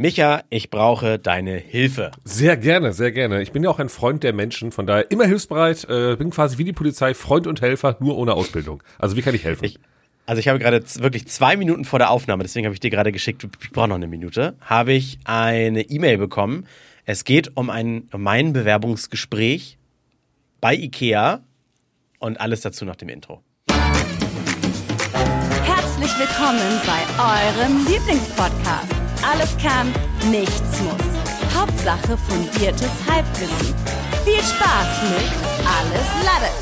Micha, ich brauche deine Hilfe. Sehr gerne, sehr gerne. Ich bin ja auch ein Freund der Menschen, von daher immer hilfsbereit. Äh, bin quasi wie die Polizei, Freund und Helfer, nur ohne Ausbildung. Also wie kann ich helfen? Ich, also ich habe gerade wirklich zwei Minuten vor der Aufnahme, deswegen habe ich dir gerade geschickt, ich brauche noch eine Minute, habe ich eine E-Mail bekommen. Es geht um, ein, um mein Bewerbungsgespräch bei IKEA und alles dazu nach dem Intro. Herzlich willkommen bei eurem Lieblingspodcast. Alles kann, nichts muss. Hauptsache fundiertes Halbwissen. Viel Spaß mit Alles Lade.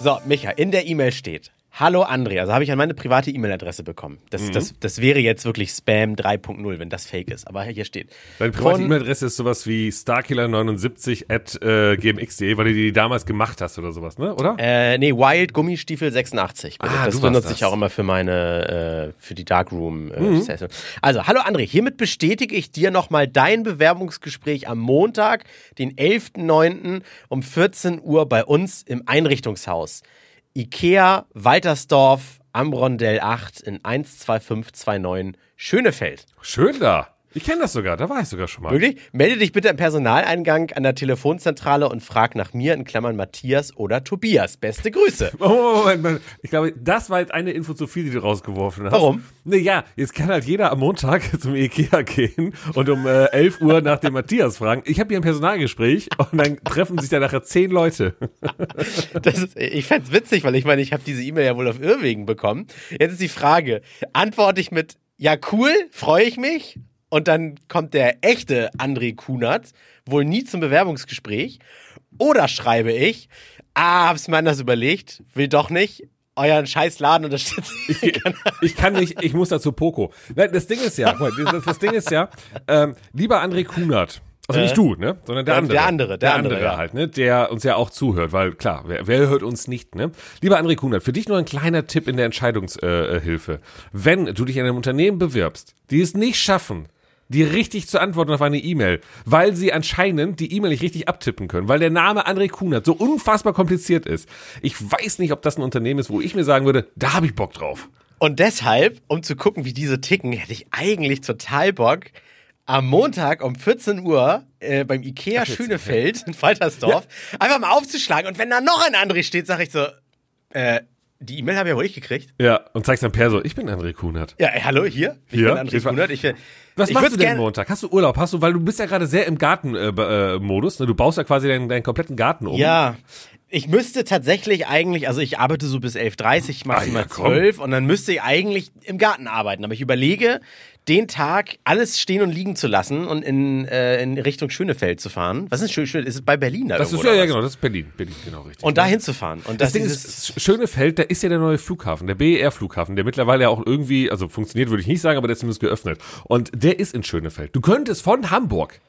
So, Micha, in der E-Mail steht, Hallo André, also habe ich an meine private E-Mail-Adresse bekommen. Das, Mhm. das, das wäre jetzt wirklich Spam 3.0, wenn das fake ist. Aber hier steht. Deine private E-Mail-Adresse ist sowas wie starkiller79 at äh, gmx.de, weil du die damals gemacht hast oder sowas, ne? Oder? Äh, nee, Wild Gummistiefel 86. Bitte. Ah, das benutze ich das. auch immer für meine, äh, für die Darkroom äh, Mhm. Session. Also, hallo André, hiermit bestätige ich dir nochmal dein Bewerbungsgespräch am Montag, den 11.09. um 14 Uhr bei uns im Einrichtungshaus. Ikea Waltersdorf am Rondell 8 in 12529 Schönefeld. Schön da. Ich kenne das sogar, da war ich sogar schon mal. Wirklich? Melde dich bitte im Personaleingang an der Telefonzentrale und frag nach mir in Klammern Matthias oder Tobias. Beste Grüße. Oh, Moment, Moment. Ich glaube, das war jetzt eine Info zu viel, die du rausgeworfen hast. Warum? Naja, jetzt kann halt jeder am Montag zum Ikea gehen und um äh, 11 Uhr nach dem Matthias fragen. Ich habe hier ein Personalgespräch und dann treffen sich da nachher zehn Leute. Ist, ich fänd's witzig, weil ich meine, ich habe diese E-Mail ja wohl auf Irrwegen bekommen. Jetzt ist die Frage, antworte ich mit, ja cool, freue ich mich? Und dann kommt der echte André Kunert, wohl nie zum Bewerbungsgespräch. Oder schreibe ich, ah, hab's mir anders überlegt, will doch nicht, euren scheiß Laden unterstützen. Ich, ich kann nicht, ich muss dazu Poco. Nein, das Ding ist ja, das, das Ding ist ja, ähm, lieber André Kunert, also nicht du, ne, sondern der Ja, andere. der andere, der andere, ja. halt, ne, der uns ja auch zuhört, weil klar, wer, wer hört uns nicht, ne? Lieber André Kunert, für dich nur ein kleiner Tipp in der Entscheidungshilfe. Äh. Wenn du dich in einem Unternehmen bewirbst, die es nicht schaffen, dir richtig zu antworten auf eine E-Mail, weil sie anscheinend die E-Mail nicht richtig abtippen können, weil der Name André Kunert so unfassbar kompliziert ist. Ich weiß nicht, ob das ein Unternehmen ist, wo ich mir sagen würde, da habe ich Bock drauf. Und deshalb, um zu gucken, wie diese ticken, hätte ich eigentlich total Bock, am Montag um 14 Uhr äh, beim Ikea Schönefeld in Waltersdorf einfach mal aufzuschlagen. Und wenn da noch ein André steht, sage ich so, äh, die E-Mail habe ich ja wohl nicht gekriegt. Ja, und zeigst dann Per so, ich bin André Kunert. Ja, ey, hallo, hier. Ich Hier? bin André Ich Kunert. Ich, will- Was ich machst du denn Montag? Hast du Urlaub? Hast du, weil du bist ja gerade sehr im Gartenmodus, äh, Modus, ne? Du baust ja quasi deinen, deinen kompletten Garten um. Ja. Ich müsste tatsächlich eigentlich, also ich arbeite so bis 11.30 maximal Ah, ja, komm. 12 und dann müsste ich eigentlich im Garten arbeiten. Aber ich überlege, den Tag alles stehen und liegen zu lassen und in, äh, in Richtung Schönefeld zu fahren. Was ist schön? schön ist es bei Berlin da Das ist ja, ja genau, das ist Berlin. Berlin, genau richtig. Und da hinzufahren. Und das das, Ding ist, Schönefeld, da ist ja der neue Flughafen, der BER-Flughafen, der mittlerweile ja auch irgendwie, also funktioniert würde ich nicht sagen, aber der ist zumindest geöffnet. Und der ist in Schönefeld. Du könntest von Hamburg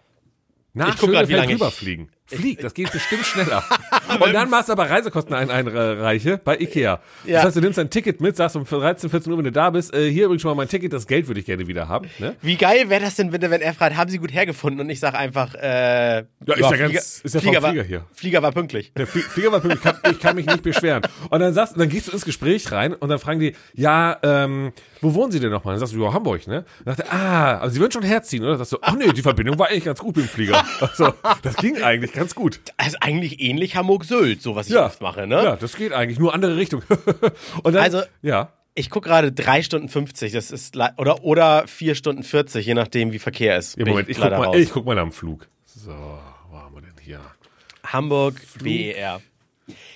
nach Ich guck grad, wie Schönefeld lange ich- rüberfliegen. Flieg, das geht bestimmt schneller. Und dann machst du aber Reisekosten ein, einreiche bei Ikea. Ja. Das heißt, du nimmst ein Ticket mit, sagst um 13, 14 Uhr, wenn du da bist, äh, hier übrigens schon mal mein Ticket, das Geld würde ich gerne wieder haben. Ne? wie geil wäre das denn, wenn, wenn er fragt, haben Sie gut hergefunden? Und ich sage einfach, äh, ja, ist ja ganz- ist ja vom Flieger, war, Flieger hier. Flieger war pünktlich. Der Flie- Flieger war pünktlich, ich kann, ich kann mich nicht beschweren. Und dann sagst, dann gehst du ins Gespräch rein und dann fragen die, ja, ähm, wo wohnen Sie denn nochmal? Dann sagst du, ja, Hamburg, ne? Dann sagt er, ah, also Sie würden schon herziehen, oder? Dann sagst du, ach nee, die Verbindung war eigentlich ganz gut mit dem Flieger. Also, das ging eigentlich ganz gut. Also eigentlich ähnlich Hamburg-Sylt, so was ich Ja, oft mache, ne? ja, das geht eigentlich, nur andere Richtung. und dann, Also- ja, Ich gucke gerade 3 Stunden 50, das ist oder oder 4 Stunden 40, je nachdem wie Verkehr ist. Bin Moment, ich guck, leider mal, raus. ich guck mal dem Flug. So, wo haben wir denn hier? Hamburg BER.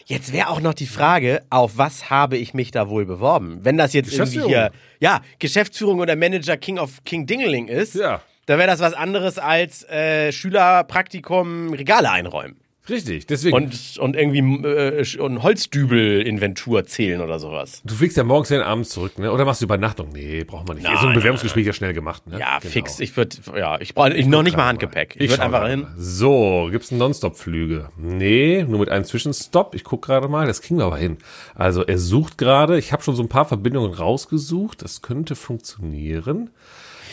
Jetzt wäre auch noch die Frage, auf was habe ich mich da wohl beworben? Wenn das jetzt irgendwie hier, ja, Geschäftsführung oder Manager King of King Dingeling ist, Ja. Da wäre das was anderes als äh, Schülerpraktikum Regale einräumen. Richtig, deswegen. Und, und irgendwie äh, und Holzdübel-Inventur zählen oder sowas. du fliegst ja morgens hin, abends zurück, ne? Oder machst du Übernachtung? Nee, braucht man nicht. Nein, so ein Bewerbungsgespräch ja schnell gemacht, ne? Ja, Genau. fix. Ich würde, ja, ich brauche ich noch nicht mal Handgepäck. mal. Ich würde schau einfach hin. mal. So, gibt's einen Nonstop-Flüge? Nee, nur mit einem Zwischenstopp. Ich guck gerade mal, das kriegen wir aber hin. Also er sucht gerade, ich habe schon so ein paar Verbindungen rausgesucht, das könnte funktionieren.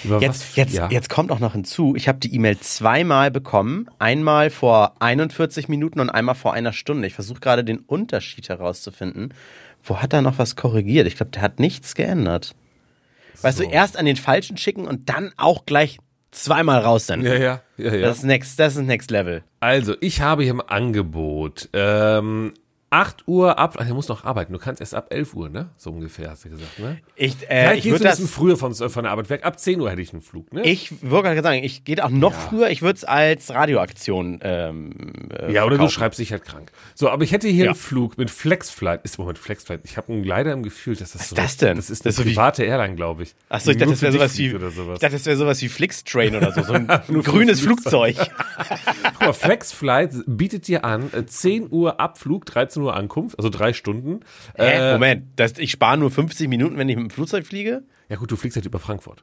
Über Jetzt, was- jetzt, ja. jetzt kommt auch noch hinzu, ich habe die E-Mail zweimal bekommen. Einmal vor 41 Minuten und einmal vor einer Stunde. Ich versuche gerade den Unterschied herauszufinden. Wo hat er noch was korrigiert? Ich glaube, der hat nichts geändert. Weißt du, erst an den Falschen schicken und dann auch gleich zweimal raus dann. Ja, ja, ja, ja. Das ist next, das ist next level. Also, ich habe hier im Angebot ähm, 8 Uhr ab, ach, er muss noch arbeiten. Du kannst erst ab 11 Uhr, ne? So ungefähr, hast du gesagt, ne? Ich, äh, ich würde du ein bisschen das, früher von, von der Arbeit weg. Ab 10 Uhr hätte ich einen Flug, ne? ich würde gerade sagen, ich gehe auch noch früher, ich würde es als Radioaktion ähm, äh, ja, oder du verkaufen. schreibst dich halt krank. So, aber ich hätte hier Ja. einen Flug mit Flexflight. Ist Moment, Flexflight. Ich habe leider im Gefühl, dass das so. ist das denn? Das ist Das eine ist so wie- private Airline, glaube ich. Achso, ich dachte, das wäre sowas wie, oder sowas. ich dachte, das wäre sowas wie Flixtrain oder so, so ein grünes Flugzeug. Guck mal, Flexflight bietet dir an, äh, 10 Uhr Abflug, 13 Uhr Ankunft, also drei Stunden. Hä? Äh, Moment, das, ich spare nur 50 Minuten, wenn ich mit dem Flugzeug fliege? ja gut, du fliegst halt über Frankfurt.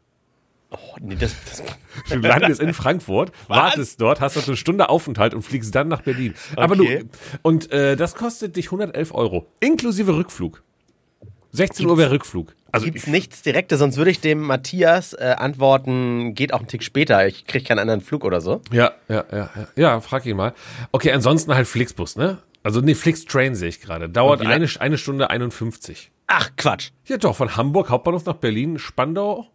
Oh, nee, das, das, Du landest in Frankfurt, wartest dort, hast dort eine Stunde Aufenthalt und fliegst dann nach Berlin. Aber Okay. du, und äh, das kostet dich 111 Euro, inklusive Rückflug. 16 Uhr wäre Rückflug. Also gibt's nichts Direktes, sonst würde ich dem Matthias äh, antworten, geht auch einen Tick später, ich kriege keinen anderen Flug oder so. Ja, ja, ja, ja. Ja, frag ihn mal. Okay, ansonsten halt Flixbus, ne? Also nee, Flixtrain sehe ich gerade. Dauert eine, eine Stunde 51. Ach, Quatsch. Ja doch, von Hamburg Hauptbahnhof nach Berlin, Spandau.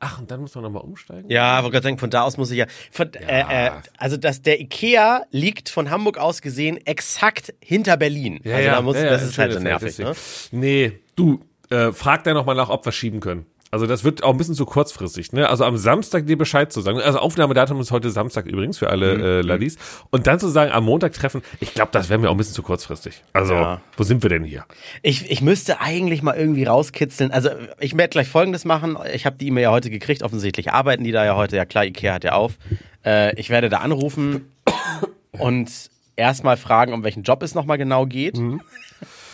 Ach, und dann muss man nochmal umsteigen? Ja, wollte gerade sagen, von da aus muss ich ja. Von, Äh, äh, also das, der Ikea liegt von Hamburg aus gesehen exakt hinter Berlin. Ja, also ja, da muss, ja, ja, das ist halt so nervig. Ne? Nee, du, äh, frag da nochmal nach, ob wir schieben können. Also das wird auch ein bisschen zu kurzfristig, ne? Also am Samstag dir Bescheid zu sagen. Also Aufnahmedatum ist heute Samstag übrigens für alle Mhm. äh, Laddies. Und dann zu sagen, am Montag treffen, ich glaube, das wäre mir auch ein bisschen zu kurzfristig. Also, Ja. wo sind wir denn hier? Ich, ich müsste eigentlich mal irgendwie rauskitzeln. Also ich werde gleich Folgendes machen. Ich habe die E-Mail ja heute gekriegt. Offensichtlich arbeiten die da ja heute. Ja klar, Ikea hat ja auf. Äh, ich werde da anrufen und erstmal fragen, um welchen Job es nochmal genau geht.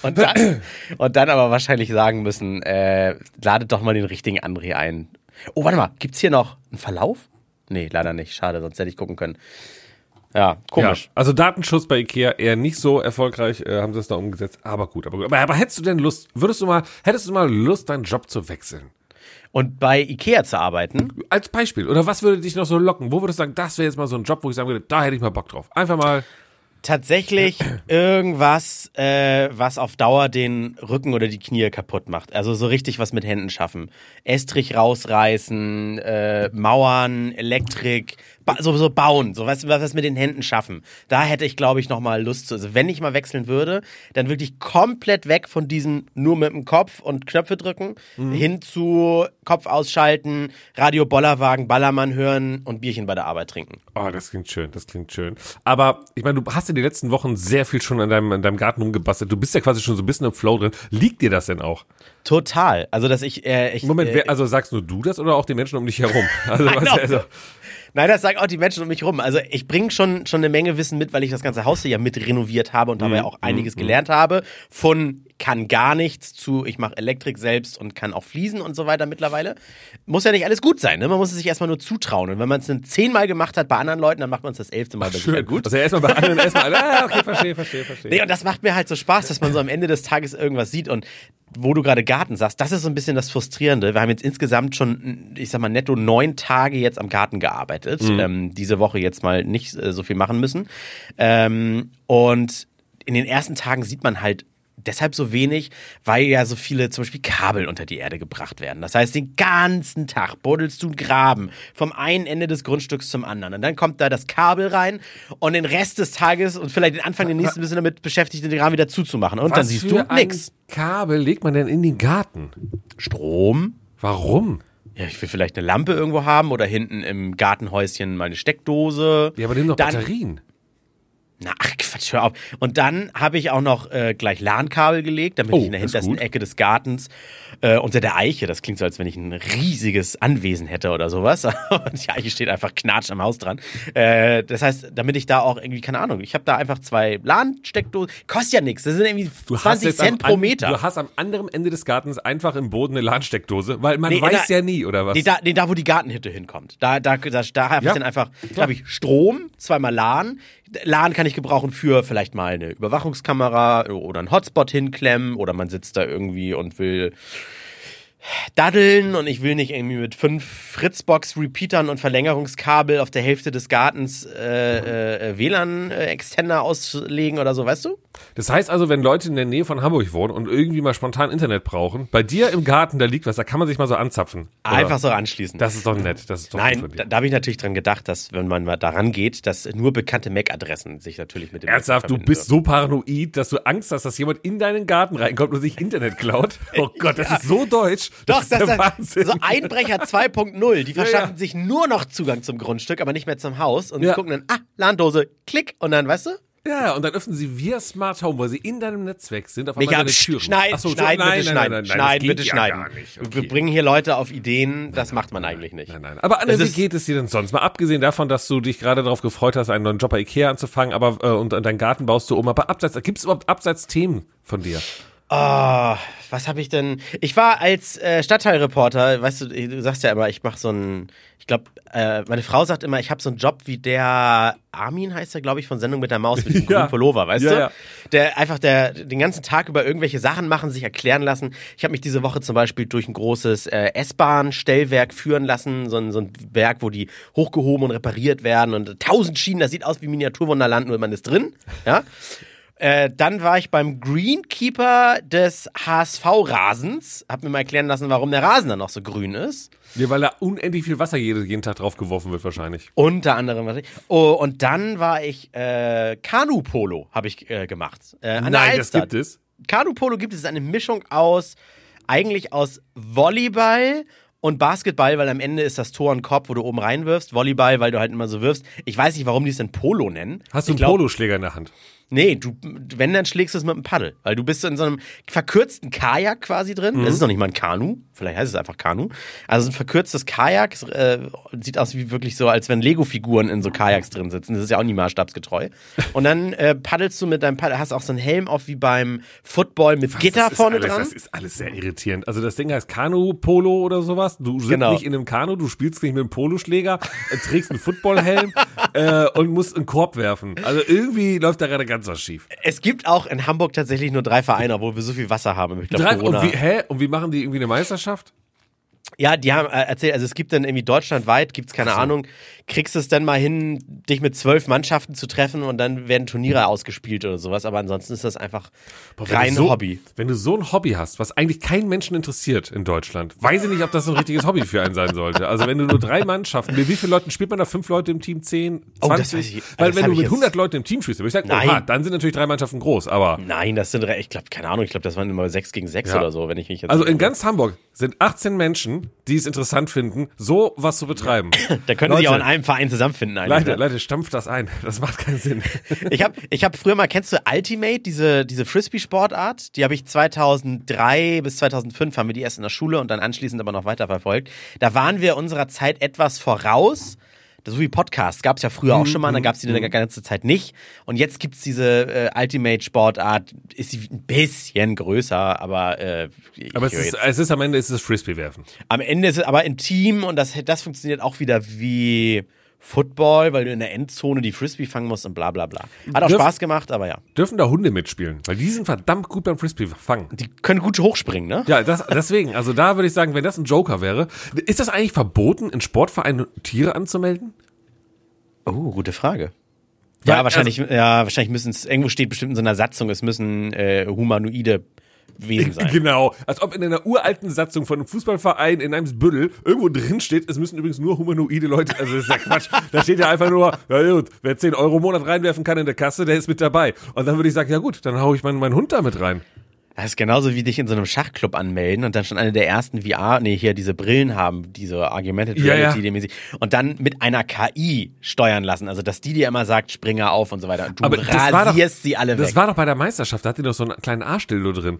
Und, dann, und dann aber wahrscheinlich sagen müssen, äh, ladet doch mal den richtigen André ein. Oh, warte mal, gibt's hier noch einen Verlauf? Nee, leider nicht. Schade, sonst hätte ich gucken können. Ja, komisch. Ja, also Datenschutz bei Ikea eher nicht so erfolgreich, äh, haben sie es da umgesetzt. Aber gut, aber gut. Aber, aber hättest du denn Lust, würdest du mal, hättest du mal Lust, deinen Job zu wechseln? Und bei Ikea zu arbeiten, Als Beispiel. Oder was würde dich noch so locken? Wo würdest du sagen, das wäre jetzt mal so ein Job, wo ich sagen würde, da hätte ich mal Bock drauf. Einfach mal. Tatsächlich irgendwas, äh, was auf Dauer den Rücken oder die Knie kaputt macht. Also so richtig was mit Händen schaffen. Estrich rausreißen, äh, Mauern, Elektrik, ba so, so bauen, so was, was mit den Händen schaffen. Da hätte ich, glaube ich, noch mal Lust zu. Also wenn ich mal wechseln würde, dann wirklich komplett weg von diesem nur mit dem Kopf und Knöpfe drücken, hin zu Kopf ausschalten, Radio Bollerwagen, Ballermann hören und Bierchen bei der Arbeit trinken. Oh, das klingt schön, das klingt schön. Aber ich meine, du hast ja die letzten Wochen sehr viel schon an deinem, an deinem Garten rumgebastelt. Du bist ja quasi schon so ein bisschen im Flow drin. Liegt dir das denn auch? Total. Also, dass ich, äh, ich Moment, äh, wer, also sagst nur du das oder auch die Menschen um dich herum? Also, was, also Nein, das sagen auch die Menschen um mich rum. Also ich bringe schon, schon eine Menge Wissen mit, weil ich das ganze Haus hier ja mit renoviert habe und dabei Mhm, auch einiges gelernt habe. Von kann gar nichts zu, ich mache Elektrik selbst und kann auch fließen und so weiter mittlerweile. Muss ja nicht alles gut sein, ne? Man muss es sich erstmal nur zutrauen. Und wenn man es dann zehnmal gemacht hat bei anderen Leuten, dann macht man es das elfte Mal bei sich halt gut. Also erstmal bei anderen, erstmal, ah, okay, verstehe, verstehe, verstehe. Nee, und das macht mir halt so Spaß, dass man so am Ende des Tages irgendwas sieht und wo du gerade Garten sagst, das ist so ein bisschen das Frustrierende. Wir haben jetzt insgesamt schon, ich sag mal, netto neun Tage jetzt am Garten gearbeitet. Ähm, diese Woche jetzt mal nicht äh, so viel machen müssen. Ähm, und in den ersten Tagen sieht man halt deshalb so wenig, weil ja so viele zum Beispiel Kabel unter die Erde gebracht werden. Das heißt, den ganzen Tag buddelst du einen Graben vom einen Ende des Grundstücks zum anderen. Und dann kommt da das Kabel rein und den Rest des Tages und vielleicht den Anfang den nächsten du damit beschäftigt, den Graben wieder zuzumachen. Und dann Was siehst für du nix. Kabel legt man denn in den Garten? Strom. Warum? Ja, ich will vielleicht eine Lampe irgendwo haben oder hinten im Gartenhäuschen mal eine Steckdose. Ja, aber nimm doch Dann- Batterien. Na, ach Quatsch, hör auf. Und dann habe ich auch noch äh, gleich LAN-Kabel gelegt, damit Oh, ich in der hintersten gut. Ecke des Gartens äh, unter der Eiche, das klingt so, als wenn ich ein riesiges Anwesen hätte oder sowas. Und die Eiche steht einfach knatsch am Haus dran. Äh, das heißt, damit ich da auch irgendwie, keine Ahnung, ich habe da einfach zwei LAN-Steckdosen. Kostet ja nichts, das sind irgendwie Du hast 20 jetzt Cent pro an- Meter. Du hast am anderen Ende des Gartens einfach im Boden eine LAN-Steckdose, weil man Nee, weiß der- ja nie, oder was? Nee, da, nee, da, wo die Gartenhütte hinkommt. Da, da, da, da habe Ja, ich dann einfach, da habe ich Strom, zweimal LAN. LAN kann ich gebrauchen für vielleicht mal eine Überwachungskamera oder einen Hotspot hinklemmen oder man sitzt da irgendwie und will daddeln und ich will nicht irgendwie mit fünf Fritzbox-Repeatern und Verlängerungskabel auf der Hälfte des Gartens äh, äh, WLAN-Extender auslegen oder so, weißt du? Das heißt also, wenn Leute in der Nähe von Hamburg wohnen und irgendwie mal spontan Internet brauchen, bei dir im Garten, da liegt was, da kann man sich mal so anzapfen. Oder? Einfach so anschließen. Das ist doch nett. Das ist doch Nein, da, da habe ich natürlich dran gedacht, dass wenn man mal daran geht, dass nur bekannte MAC-Adressen sich natürlich mit dem Ernsthaft, du bist so paranoid, dass du Angst hast, dass jemand in deinen Garten reinkommt und sich Internet klaut. Oh Gott, das ist so deutsch. Doch, das ist das ist so Einbrecher 2.0. Die verschaffen ja. sich nur noch Zugang zum Grundstück, aber nicht mehr zum Haus. Und Ja. gucken dann, ah, Landose, klick. Und dann, weißt du? Ja, und dann öffnen sie via Smart Home, weil sie in deinem Netzwerk sind, auf einmal deine Türen. schneiden, Ach so, schneiden, nein, bitte nein, schneiden. nein, nein, schneiden, das bitte ja schneiden. Nicht. Wir Okay. bringen hier Leute auf Ideen, das macht man eigentlich nicht. Nein, nein. Aber Anne, wie geht es dir denn sonst? Mal abgesehen davon, dass du dich gerade darauf gefreut hast, einen neuen Job bei Ikea anzufangen, aber äh, und, und deinen Garten baust du um. Aber abseits, gibt es überhaupt Abseits-Themen von dir? Oh, was habe ich denn? Ich war als äh, Stadtteilreporter, weißt du, du sagst ja immer, ich mache so einen, ich glaube, äh, meine Frau sagt immer, ich habe so einen Job wie der Armin heißt er, glaube ich, von Sendung mit der Maus mit diesem Ja. grünen Pullover, weißt Ja, du? ja. Der einfach der den ganzen Tag über irgendwelche Sachen machen, sich erklären lassen. Ich habe mich diese Woche zum Beispiel durch ein großes äh, S-Bahn-Stellwerk führen lassen, so ein, so ein Werk, wo die hochgehoben und repariert werden und tausend Schienen, das sieht aus wie Miniaturwunderland, nur man ist drin, ja. Äh, dann war ich beim Greenkeeper des HSV-Rasens. Hab mir mal erklären lassen, warum der Rasen dann noch so grün ist. Ja, weil da unendlich viel Wasser jeden, jeden Tag drauf geworfen wird wahrscheinlich. Unter anderem. Oh, und dann war ich äh, Kanu-Polo, habe ich äh, gemacht. Äh, an der Nein, das gibt es. Kanu-Polo gibt es ist eine Mischung aus, eigentlich aus Volleyball und Basketball, weil am Ende ist das Tor ein Korb, wo du oben reinwirfst. Volleyball, weil du halt immer so wirfst. Ich weiß nicht, warum die es denn Polo nennen. Hast du einen Poloschläger in der Hand? Nee, du, wenn, dann schlägst du es mit einem Paddel. Weil du bist in so einem verkürzten Kajak quasi drin. Mhm. Das ist noch nicht mal ein Kanu. Vielleicht heißt es einfach Kanu. Also ein verkürztes Kajak. es, Äh, sieht aus wie wirklich so, als wenn Lego-Figuren in so Kajaks drin sitzen. Das ist ja auch nie maßstabsgetreu. Und dann äh, paddelst du mit deinem Paddel, hast auch so einen Helm auf wie beim Football mit Gitter das ist vorne alles, dran. Das ist alles sehr irritierend. Also das Ding heißt Kanu-Polo oder sowas. Du sitzt Genau. nicht in einem Kanu, du spielst nicht mit einem Poloschläger, äh, trägst einen Footballhelm äh, und musst einen Korb werfen. Also irgendwie läuft da gerade ganz was schief. Es gibt auch in Hamburg tatsächlich nur drei Vereine, obwohl wir so viel Wasser haben. Ich glaub, Drei, Corona. und, wie, hä? und wie machen die irgendwie eine Meisterschaft? Ja, die haben äh, erzählt, also es gibt dann irgendwie deutschlandweit, gibt's keine Ahnung, kriegst du es dann mal hin, dich mit zwölf Mannschaften zu treffen und dann werden Turniere ausgespielt oder sowas, aber ansonsten ist das einfach Boah, rein so, Hobby. Wenn du so ein Hobby hast, was eigentlich keinen Menschen interessiert in Deutschland, weiß ich nicht, ob das ein richtiges Hobby für einen sein sollte. Also wenn du nur drei Mannschaften, mit wie viele Leuten spielt man da? Fünf Leute im Team, zehn, Oh, das zwanzig? weiß ich- Weil das wenn du mit jetzt- 100 Leuten im Team spielst, dann würde ich sagen, Nein. oha, dann sind natürlich drei Mannschaften groß, aber Nein, das sind, ich glaube, keine Ahnung, ich glaube, das waren immer sechs gegen sechs Ja. oder so, wenn ich mich jetzt. also in ganz Hamburg sind 18 Menschen, die es interessant finden, so was zu betreiben. da können sie Leute, auch in einem Verein zusammenfinden eigentlich. Leute? Leute, stampft das ein. Das macht keinen Sinn. Ich habe ich hab früher mal, kennst du Ultimate, diese, diese Frisbee-Sportart? Die habe ich 2003 bis 2005, haben wir die erst in der Schule und dann anschließend aber noch weiterverfolgt. Da waren wir unserer Zeit etwas voraus. So wie Podcasts gab es ja früher auch schon mal, dann gab es die eine ganze Zeit nicht. Und jetzt gibt's diese äh, Ultimate-Sportart, ist sie ein bisschen größer, aber, äh, ich Aber es ist, es ist am Ende ist es Frisbee-Werfen. am Ende ist es aber im Team und das, das funktioniert auch wieder wie Football, weil du in der Endzone die Frisbee fangen musst und bla bla bla. Hat auch Dürf- Spaß gemacht, aber ja. Dürfen da Hunde mitspielen? Weil die sind verdammt gut beim Frisbee-Fangen. Die können gut hochspringen, ne? Ja, das, deswegen, also da würde ich sagen, wenn das ein Joker wäre, ist das eigentlich verboten, in Sportvereinen Tiere anzumelden? Oh, gute Frage. Weil, Ja, wahrscheinlich, ja, wahrscheinlich müssen es, irgendwo steht bestimmt in so einer Satzung, es müssen äh, humanoide Wesen sein. Genau. Als ob in einer uralten Satzung von einem Fußballverein in einem Büdel irgendwo drin steht, es müssen übrigens nur humanoide Leute, also das ist ja Quatsch. Da steht ja einfach nur, ja gut, wer 10 Euro im Monat reinwerfen kann in der Kasse, der ist mit dabei. Und dann würde ich sagen, ja gut, dann hau ich meinen, meinen Hund da mit rein. Das ist genauso wie dich in so einem Schachclub anmelden und dann schon eine der ersten VR, nee, hier diese Brillen haben, diese Augmented Ja, Reality, ja. die mäßig, und dann mit einer KI steuern lassen. Also, dass die dir immer sagt, Springer auf und so weiter. Und du Aber das war doch- rasierst sie alle Das weg. war doch bei der Meisterschaft, da hat die doch so einen kleinen Arschdildo drin.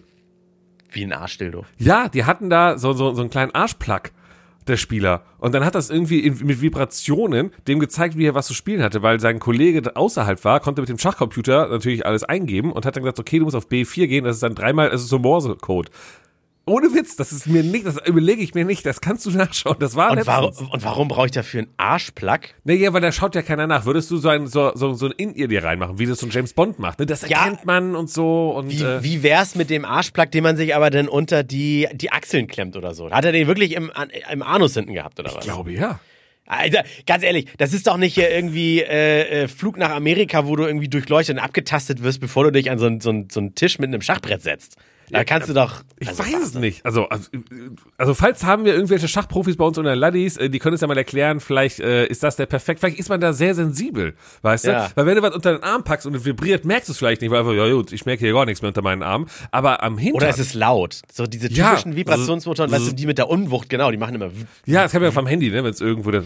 Wie ein Arschdildo. Ja, die hatten da so, so, so einen kleinen Arschplug, der Spieler. Und dann hat das irgendwie mit Vibrationen dem gezeigt, wie er was zu spielen hatte, weil sein Kollege außerhalb war, konnte mit dem Schachcomputer natürlich alles eingeben und hat dann gesagt, okay, du musst auf B4 gehen, das ist dann dreimal, das ist so Morse-Code. Ohne Witz, das ist mir nicht, das überlege ich mir nicht, das kannst du nachschauen. Das war Und, warum, und warum brauche ich dafür einen Arschplug? Nee, ja, weil da schaut ja keiner nach. Würdest du so ein, so, so, so ein In-Ear dir reinmachen, wie das so ein James Bond macht, ne? Das Ja. erkennt man und so und, Wie, äh, wie wär's mit dem Arschplug, den man sich aber dann unter die, die Achseln klemmt oder so? Hat er den wirklich im, im Anus hinten gehabt oder was? glaube ja. Alter, ganz ehrlich, das ist doch nicht hier irgendwie äh, äh, Flug nach Amerika, wo du irgendwie durchleuchtet und abgetastet wirst, bevor du dich an so so so einen Tisch mit einem Schachbrett setzt. Da kannst du doch. Ich also, weiß es nicht. Also, also, also, falls haben wir irgendwelche Schachprofis bei uns unter Laddies, äh, die können es ja mal erklären, vielleicht äh, ist das der perfekt, vielleicht ist man da sehr sensibel, weißt Ja. du? Weil wenn du was unter den Arm packst und es vibriert, merkst du es vielleicht nicht, weil einfach, ja gut, ich merke hier gar nichts mehr unter meinen Armen, aber am Hintern... Oder es ist laut. So diese Ja. typischen Vibrationsmotoren, weißt du, die mit der Unwucht, genau, die machen immer. ja, das kann man ja vom Handy, ne, wenn es irgendwo dann...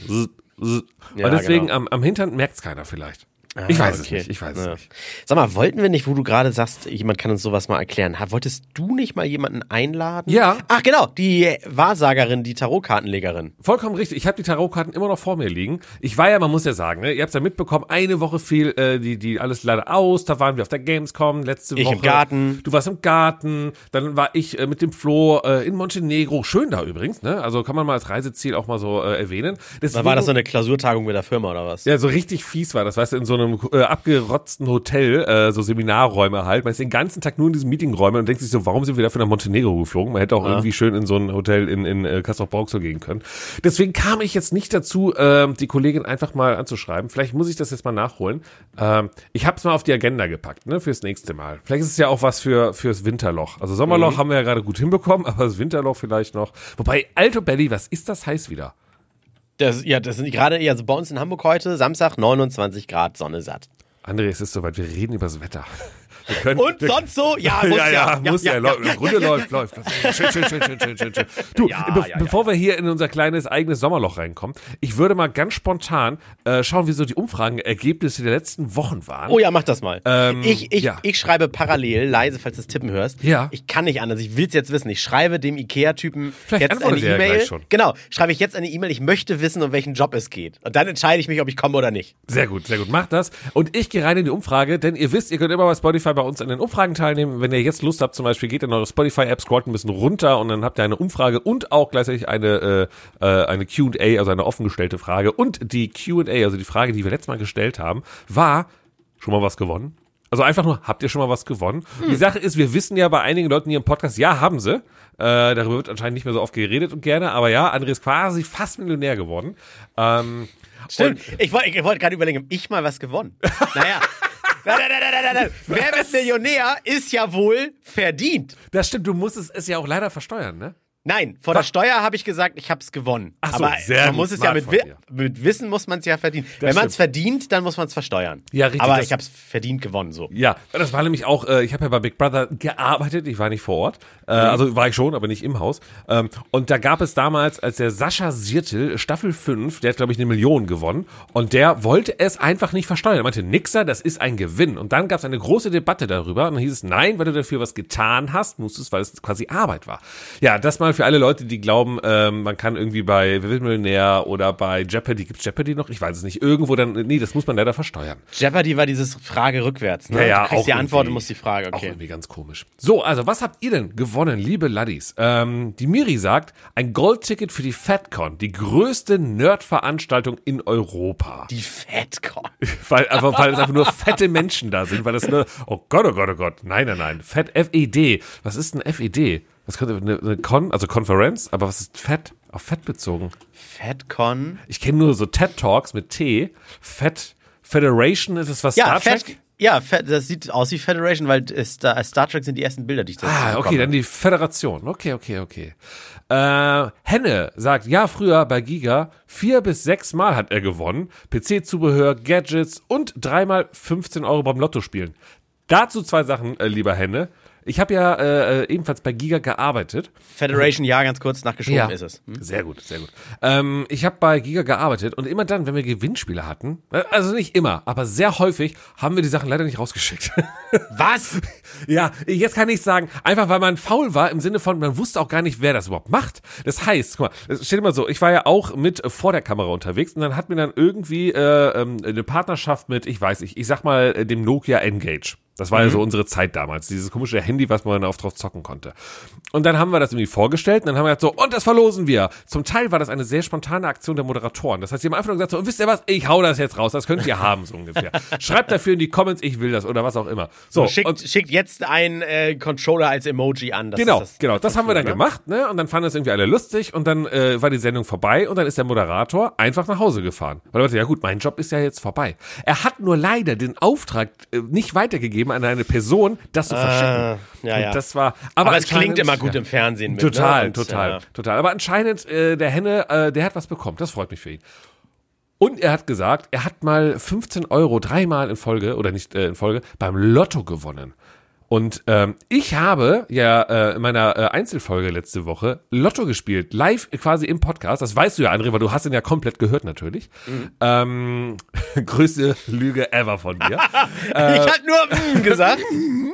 Ja, und deswegen genau. am, am Hintern merkt es keiner vielleicht. Ich weiß es okay. nicht, ich weiß Ja. es nicht. Sag mal, wollten wir nicht, wo du gerade sagst, jemand kann uns sowas mal erklären, wolltest du nicht mal jemanden einladen? Ja. Ach genau, die Wahrsagerin, die Tarotkartenlegerin. Vollkommen richtig. Ich habe die Tarotkarten immer noch vor mir liegen. Ich war ja, man muss ja sagen, ne, ihr habt ja mitbekommen, eine Woche fiel äh, die, die alles leider aus. Da waren wir auf der Gamescom letzte Ich Woche. im Garten. Du warst im Garten. Dann war ich äh, mit dem Flo äh, in Montenegro. Schön da übrigens, ne? Also kann man mal als Reiseziel auch mal so äh, erwähnen. Da war das so eine Klausurtagung mit der Firma oder was? Ja, so richtig fies war das, weißt du, in so einem äh, abgerotzten Hotel, äh, so Seminarräume halt. Man ist den ganzen Tag nur in diesen Meetingräumen und denkt sich so, warum sind wir dafür nach Montenegro geflogen? Man hätte auch irgendwie schön in so ein Hotel in, in äh, Castrop-Rauxel gehen können. Deswegen kam ich jetzt nicht dazu, ähm, die Kollegin einfach mal anzuschreiben. Vielleicht muss ich das jetzt mal nachholen. Ähm, ich habe es mal auf die Agenda gepackt, ne, fürs nächste Mal. Vielleicht ist es ja auch was für fürs Winterloch. Also Sommerloch haben wir ja gerade gut hinbekommen, aber das Winterloch vielleicht noch. Wobei, Alto Belly, was ist das heiß wieder? Das, ja, das sind gerade, also bei uns in Hamburg heute, Samstag 29 Grad, Sonne satt. André, es ist soweit, wir reden über das Wetter. Können, Und sonst so? Ja, muss ja. ja, muss ja, läuft. Im Grunde läuft, läuft. Schön, schön, schön, schön, schön, schön, schön. Du, Ja, be ja, ja. bevor wir hier in unser kleines eigenes Sommerloch reinkommen, ich würde mal ganz spontan äh, schauen, wie so die Umfragenergebnisse der letzten Wochen waren. Oh ja, mach das mal. Ähm, ich, ich, ja. ich schreibe parallel, leise, falls du das Tippen hörst. Ja. Ich kann nicht anders. Ich will es jetzt wissen. Ich schreibe dem IKEA-Typen jetzt eine ja E-Mail. Genau. Schreibe ich jetzt eine E-Mail. Ich möchte wissen, um welchen Job es geht. Und dann entscheide ich mich, ob ich komme oder nicht. Sehr gut, sehr gut. Macht das. Und ich gehe rein in die Umfrage, denn ihr wisst, ihr könnt immer bei Spotify bei uns an den Umfragen teilnehmen. Wenn ihr jetzt Lust habt, zum Beispiel geht in eure Spotify-App, scrollt ein bisschen runter und dann habt ihr eine Umfrage und auch gleichzeitig eine, äh, äh, eine Q&A, also eine offengestellte Frage. Und die Q&A, also die Frage, die wir letztes Mal gestellt haben, war, schon mal was gewonnen? Also einfach nur, habt ihr schon mal was gewonnen? Die Sache ist, wir wissen ja bei einigen Leuten hier im Podcast, ja, haben sie. Äh, darüber wird anscheinend nicht mehr so oft geredet und gerne, aber ja, André ist quasi fast Millionär geworden. Ähm, Stimmt. Ich wollte ich wollte gerade überlegen, hab ich mal was gewonnen. naja. Wer wird Millionär, ist ja wohl verdient. Das stimmt, du musst es, es ja auch leider versteuern, ne? Nein, vor der Steuer habe ich gesagt, ich habe es gewonnen. Ach so, Aber sehr man muss es ja mit, Wi mit Wissen muss man es ja verdienen. Wenn man es verdient, dann muss man es versteuern. Ja, richtig, Aber das- ich habe es verdient gewonnen so. Ja, das war nämlich auch, äh, ich habe ja bei Big Brother gearbeitet, ich war nicht vor Ort, äh, also war ich schon, aber nicht im Haus. Ähm, und da gab es damals, als der Sascha Siertel, Staffel 5, der hat glaube ich eine Million gewonnen und der wollte es einfach nicht versteuern. Er meinte, Nixer, das ist ein Gewinn. Und dann gab es eine große Debatte darüber und dann hieß es, nein, weil du dafür was getan hast, musst du es, weil es quasi Arbeit war. Ja, das mal für alle Leute, die glauben, ähm, man kann irgendwie bei Wer wird Millionär oder bei Jeopardy, gibt's Jeopardy noch? Ich weiß es nicht. Irgendwo dann, nee, das muss man leider versteuern. Jeopardy war dieses Frage rückwärts. Ne? Ja, ja, du kriegst auch die Antwort und musst die Frage. Auch Okay. irgendwie ganz komisch. So, also was habt ihr denn gewonnen, liebe Laddies? Ähm, die Miri sagt, ein Goldticket für die FatCon, die größte Nerd-Veranstaltung in Europa. Die Fettkorn. Weil, einfach, weil es einfach nur fette Menschen da sind, weil das nur, oh Gott, oh Gott, oh Gott, nein, nein, nein, Fett, F-E-D. Was ist ein F-E-D? Was könnte, eine, eine Con, also Konferenz, aber was ist Fett? Auf Fett bezogen. Fettcon. Ich kenne nur so TED-Talks mit T. Fett, Federation, ist es was Ja, Star Trek? Fett. Ja, Fett, das sieht aus wie Federation, weil äh, Star, Star Trek sind die ersten Bilder, die ich da Ah, okay, dann die Föderation. Okay, okay, okay. Äh, Henne sagt, ja, früher bei Giga vier bis sechs Mal hat er gewonnen. PC-Zubehör, Gadgets und dreimal 15 Euro beim Lotto spielen. Dazu zwei Sachen, äh, lieber Henne. Ich habe ja äh, äh, ebenfalls bei Giga gearbeitet. Federation, ja, ganz kurz nachgeschoben ist es. Hm? Sehr gut, sehr gut. Ähm, ich habe bei Giga gearbeitet und immer dann, wenn wir Gewinnspiele hatten, äh, also nicht immer, aber sehr häufig, haben wir die Sachen leider nicht rausgeschickt. Was? Ja, jetzt kann ich sagen, einfach weil man faul war, im Sinne von, man wusste auch gar nicht, wer das überhaupt macht. Das heißt, guck mal, es steht immer so, ich war ja auch mit vor der Kamera unterwegs und dann hat mir dann irgendwie äh, ähm, eine Partnerschaft mit, ich weiß nicht, ich sag mal, äh, dem Nokia Engage. Das war ja so unsere Zeit damals. Dieses komische Handy, was man auf drauf zocken konnte. Und dann haben wir das irgendwie vorgestellt und dann haben wir gesagt so, und das verlosen wir. Zum Teil war das eine sehr spontane Aktion der Moderatoren. Das heißt, die haben einfach nur gesagt so, und wisst ihr was, ich hau das jetzt raus, das könnt ihr haben, so ungefähr. Schreibt dafür in die Comments, ich will das oder was auch immer. So, schickt, und schickt jetzt einen äh, Controller als Emoji an. Das Genau, ist das genau. Das haben wir dann ne? gemacht, ne? Und dann fanden das irgendwie alle lustig und dann äh, war die Sendung vorbei und dann ist der Moderator einfach nach Hause gefahren. Weil er dachte, ja gut, mein Job ist ja jetzt vorbei. Er hat nur leider den Auftrag äh, nicht weitergegeben an eine Person, das zu verschicken. Ah, ja, und ja. das war. Aber, Aber es klingt immer gut ja. im Fernsehen. Mit, Total, ne? Und, total, ja. total. Aber anscheinend, äh, der Henne, äh, der hat was bekommen. Das freut mich für ihn. Und er hat gesagt, er hat mal 15 Euro dreimal in Folge, oder nicht äh, in Folge, beim Lotto gewonnen. Und ähm, ich habe ja äh, in meiner äh, Einzelfolge letzte Woche Lotto gespielt, live quasi im Podcast. Das weißt du ja, André, weil du hast ihn ja komplett gehört natürlich. Ähm, größte Lüge ever von dir. Ich hab nur mm gesagt.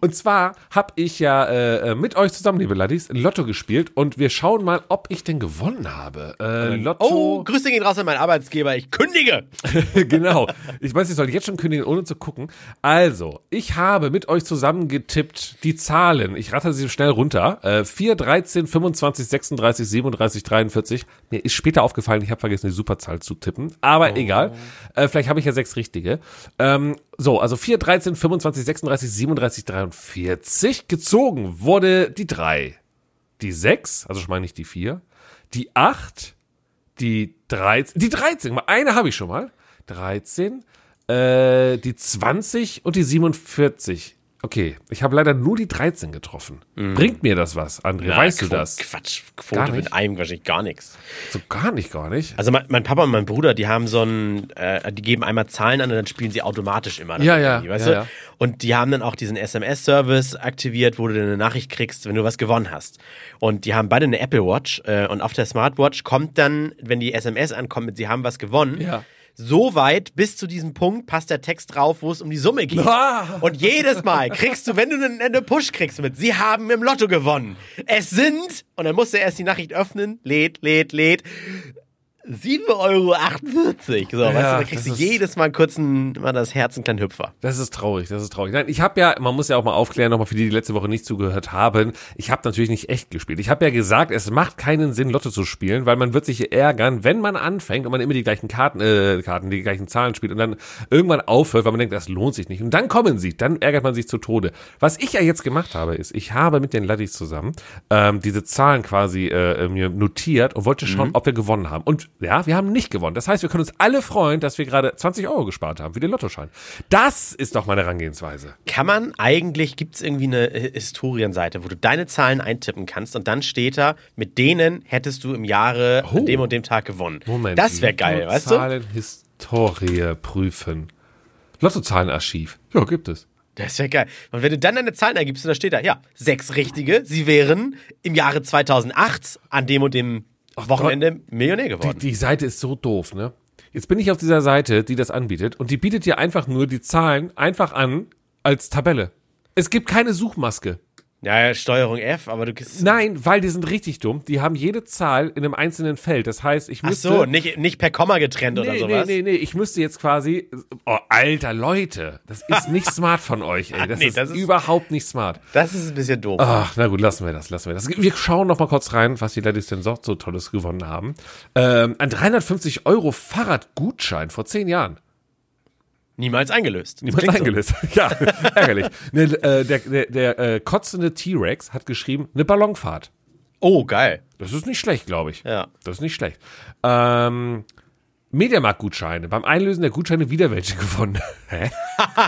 Und zwar habe ich ja äh, mit euch zusammen, liebe Laddies, Lotto gespielt und wir schauen mal, ob ich denn gewonnen habe. Äh, Lotto. Oh, Grüße gehen raus an meinen Arbeitsgeber. Ich kündige. genau. Ich weiß, ich soll jetzt schon kündigen, ohne zu gucken. Also, ich habe mit euch zusammen getippt die Zahlen. Ich ratter sie schnell runter. Äh, 4, 13, 25, 36, 37, 43. Mir ist später aufgefallen, ich habe vergessen, die Superzahl zu tippen. Aber egal. Äh, vielleicht habe ich ja sechs richtige. Ähm, so, also 4, 13, 25, 36, 37, 43. Gezogen wurde die 3. Die 6, also schon mal nicht die 4. Die 8 die 13, die 13, mal eine habe ich schon mal. 13, äh, die 20 und die 47. Okay, ich habe leider nur die 13 getroffen. Bringt mir das was, André? Na, weißt du Quo- das? Quatsch, Quote mit einem wahrscheinlich gar nichts. So gar nicht, gar nicht. Also mein, mein Papa und mein Bruder, die haben so ein, äh, die geben einmal Zahlen an und dann spielen sie automatisch immer. Ja, ja, irgendwie, Weißt ja, du? ja. Und die haben dann auch diesen SMS-Service aktiviert, wo du dann eine Nachricht kriegst, wenn du was gewonnen hast. Und die haben beide eine Apple Watch äh, und auf der Smartwatch kommt dann, wenn die SMS ankommt mit, sie haben was gewonnen. Ja. So weit bis zu diesem Punkt passt der Text drauf, wo es um die Summe geht. Ah. Und jedes Mal kriegst du, wenn du eine, eine Push kriegst mit, sie haben im Lotto gewonnen. Es sind, und dann musst du erst die Nachricht öffnen, lädt, lädt, lädt. 7,48 Euro. So, weißt du, da kriegst du jedes Mal kurz ein, mal das Herz einen kleinen Hüpfer. Das ist traurig, das ist traurig. Nein, ich habe ja, man muss ja auch mal aufklären, nochmal für die, die letzte Woche nicht zugehört haben, ich habe natürlich nicht echt gespielt. Ich habe ja gesagt, es macht keinen Sinn, Lotto zu spielen, weil man wird sich ärgern, wenn man anfängt und man immer die gleichen Karten, äh, Karten, die gleichen Zahlen spielt und dann irgendwann aufhört, weil man denkt, das lohnt sich nicht. Und dann kommen sie, dann ärgert man sich zu Tode. Was ich ja jetzt gemacht habe, ist, ich habe mit den Laddies zusammen ähm, diese Zahlen quasi äh, mir notiert und wollte schauen, ob wir gewonnen haben. Und ja, wir haben nicht gewonnen. Das heißt, wir können uns alle freuen, dass wir gerade 20 Euro gespart haben für den Lottoschein. Das ist doch meine Herangehensweise. Kann man eigentlich, gibt es irgendwie eine äh, Historienseite, wo du deine Zahlen eintippen kannst und dann steht da, mit denen hättest du im Jahre Oh. an dem und dem Tag gewonnen. Moment. Das wäre geil, weißt du? Lottozahlenhistorie prüfen. Lottozahlenarchiv. Ja, gibt es. Das wäre geil. Und wenn du dann deine Zahlen eingibst und da steht da, ja, sechs richtige, sie wären im Jahre 2008 an dem und dem Wochenende Millionär Die, geworden. die Seite ist so doof, ne? Jetzt bin ich auf dieser Seite, die das anbietet, und die bietet dir einfach nur die Zahlen einfach an als Tabelle. Es gibt keine Suchmaske. Ja, ja, Steuerung F, aber du kriegst. Nein, weil die sind richtig dumm. Die haben jede Zahl in einem einzelnen Feld. Das heißt, ich Ach müsste. so, nicht, nicht per Komma getrennt oder Nee, nee, sowas. nee, nee, ich müsste jetzt quasi. Oh, alter Leute, das ist nicht smart von euch, ey. Das, Nee, ist, das ist- überhaupt nicht smart. Das ist ein bisschen doof. Ach, na gut, lassen wir das, lassen wir das. Wir schauen noch mal kurz rein, was die Ladies denn so, so Tolles gewonnen haben. Ähm, ein 350 Euro Fahrradgutschein vor zehn Jahren. Niemals eingelöst. Niemand Klingt so. eingelöst. Ja, ärgerlich. Ne, äh, der der, der äh, kotzende T-Rex hat geschrieben, eine Ballonfahrt. Oh, geil. Das ist nicht schlecht, glaube ich. Ja. Das ist nicht schlecht. Ähm, Mediamarkt-Gutscheine. Beim Einlösen der Gutscheine wieder welche gewonnen. Hä?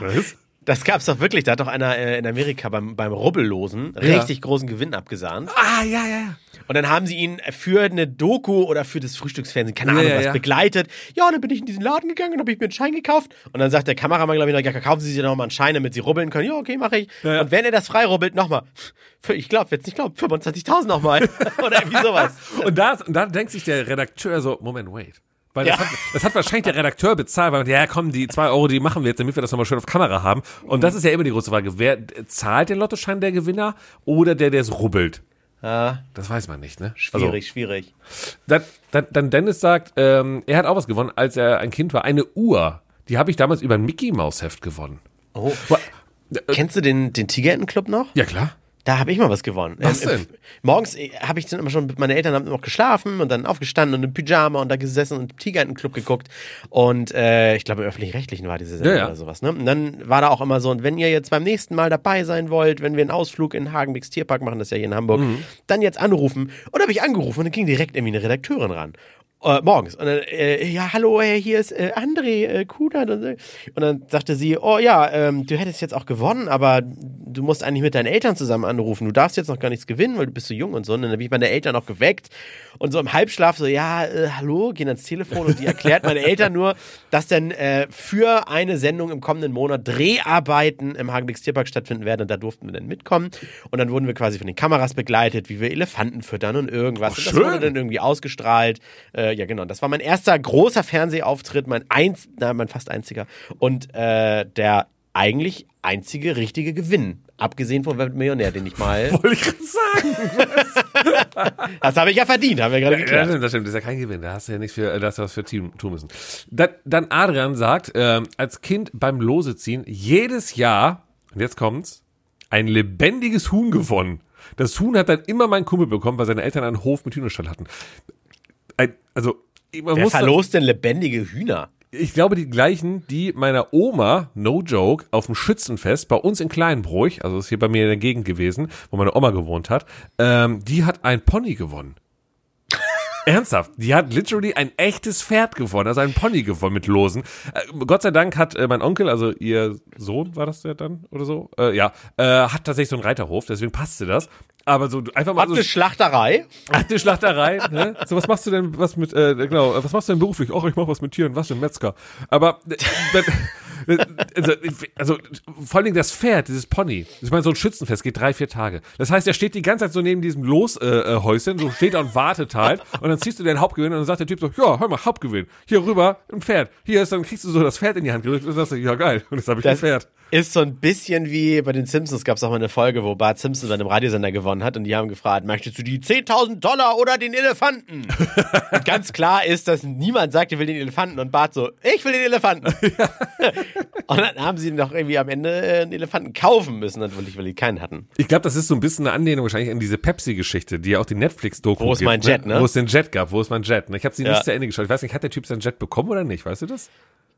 Was? Das gab's doch wirklich. Da hat doch einer äh, in Amerika beim, beim Rubbellosen richtig großen Gewinn abgesahnt. Ah, ja, ja, ja. Und dann haben sie ihn für eine Doku oder für das Frühstücksfernsehen, keine Ja, Ahnung ja, was, ja. begleitet. Ja, dann bin ich in diesen Laden gegangen und habe ich mir einen Schein gekauft. Und dann sagt der Kameramann, glaube ich, noch, ja, kaufen Sie sich noch mal einen Schein, damit Sie rubbeln können. Ja, okay, mache ich. Ja, ja. Und wenn er das frei rubbelt, nochmal. Ich glaube, jetzt nicht glauben, 25.000 nochmal. oder irgendwie sowas. Und da, und da denkt sich der Redakteur so, Moment, wait. Weil das, Ja. hat, das hat wahrscheinlich der Redakteur bezahlt, weil, ja komm, die zwei Euro, die machen wir jetzt, damit wir das nochmal schön auf Kamera haben. Und das ist ja immer die große Frage. Wer zahlt den Lottoschein der Gewinner oder der, der es rubbelt? Ja, Das weiß man nicht, ne? schwierig, schwierig. Dann, dann, dann Dennis sagt, ähm, er hat auch was gewonnen, als er ein Kind war. Eine Uhr. Die habe ich damals über ein Mickey Maus Heft gewonnen. Oh. Kennst du den, den Tigerentenclub noch? Ja, klar. Da habe ich mal was gewonnen. Was Ähm, denn? äh, morgens äh, habe ich dann immer schon, meine Eltern haben noch geschlafen und dann aufgestanden und im Pyjama und da gesessen und Tigerentenclub geguckt. Und äh, ich glaube, im öffentlich-rechtlichen war diese Sendung Ja, ja. oder sowas. Ne? Und dann war da auch immer so, und wenn ihr jetzt beim nächsten Mal dabei sein wollt, wenn wir einen Ausflug in Hagenbecks Tierpark machen, das ist ja hier in Hamburg, Mhm. dann jetzt anrufen. Und da habe ich angerufen und dann ging direkt irgendwie eine Redakteurin ran. Äh, morgens. Und dann, äh, ja, hallo, äh, hier ist äh, André äh, Kudat. Und, und dann sagte sie, oh ja, ähm, du hättest jetzt auch gewonnen, aber du musst eigentlich mit deinen Eltern zusammen anrufen. Du darfst jetzt noch gar nichts gewinnen, weil du bist so jung und so. Und dann habe ich meine Eltern noch geweckt und so im Halbschlaf so, ja, äh, hallo, gehen ans Telefon und die erklärt meine Eltern nur, dass denn äh, für eine Sendung im kommenden Monat Dreharbeiten im Hagenbecks Tierpark stattfinden werden und da durften wir dann mitkommen. Und dann wurden wir quasi von den Kameras begleitet, wie wir Elefanten füttern und irgendwas. Oh, und das wurde dann irgendwie ausgestrahlt. Äh, ja, genau. Das war mein erster großer Fernsehauftritt, mein eins, na, mein fast einziger. Und äh, der eigentlich einzige richtige Gewinn. Abgesehen von Wer Millionär, den ich mal. Wollte ich gerade sagen. Das habe ich ja verdient, haben wir gerade Ja, das geklärt. stimmt, das stimmt. Das ist ja kein Gewinn. Da hast du ja nichts für, da hast du was für Team tun müssen. Dann, Adrian sagt, ähm, als Kind beim Lose ziehen, jedes Jahr, und jetzt kommt's, ein lebendiges Huhn gewonnen. Das Huhn hat dann immer mein Kumpel bekommen, weil seine Eltern einen Hof mit Hühnerstall hatten. Ein, also, man Wer muss verlost denn lebendige Hühner? ich glaube, die gleichen, die meiner Oma, no joke, auf dem Schützenfest bei uns in Kleinbruch, also ist hier bei mir in der Gegend gewesen, wo meine Oma gewohnt hat, ähm, die hat ein Pony gewonnen. Ernsthaft, die hat literally ein echtes Pferd gewonnen, also ein Pony gewonnen mit Losen. Äh, Gott sei Dank hat äh, mein Onkel, also ihr Sohn war das ja dann oder so, äh, ja, äh, hat tatsächlich so einen Reiterhof, deswegen passte das. Aber so einfach mal Hat so eine Schlachterei? Ach, die Schlachterei, ne? So, was machst du denn, was mit, äh, genau, was machst du denn beruflich? Ach, ich mach was mit Tieren, was denn, Metzger. Aber, äh, also, also, vor allen Dingen das Pferd, dieses Pony, ich meine, so ein Schützenfest geht drei, vier Tage. Das heißt, er steht die ganze Zeit so neben diesem Loshäuschen, äh, Häuschen, so steht da und wartet halt, und dann ziehst du den Hauptgewinn und dann sagt der Typ so, ja, hör mal, Hauptgewinn, hier rüber, ein Pferd. Hier ist, dann kriegst du so das Pferd in die Hand gedrückt und sagst ja, geil, und jetzt habe ich ein Das Pferd. ist so ein bisschen wie bei den Simpsons gab es auch mal eine Folge, wo Bart Simpson bei einem Radiosender gewonnen hat und die haben gefragt, möchtest du die 10.000 Dollar oder den Elefanten? und ganz klar ist, dass niemand sagt, er will den Elefanten und Bart so, ich will den Elefanten. und dann haben sie doch irgendwie am Ende äh, einen Elefanten kaufen müssen, natürlich, weil die keinen hatten. Ich glaube, das ist so ein bisschen eine Anlehnung wahrscheinlich an diese Pepsi-Geschichte, die ja auch die Netflix-Doku Wo ist gibt, mein Jet, ne? Wo es den Jet gab, wo ist mein Jet? ne? Ich habe sie Ja. nicht zu Ende geschaut. Ich weiß nicht, hat der Typ seinen Jet bekommen oder nicht? Weißt du das?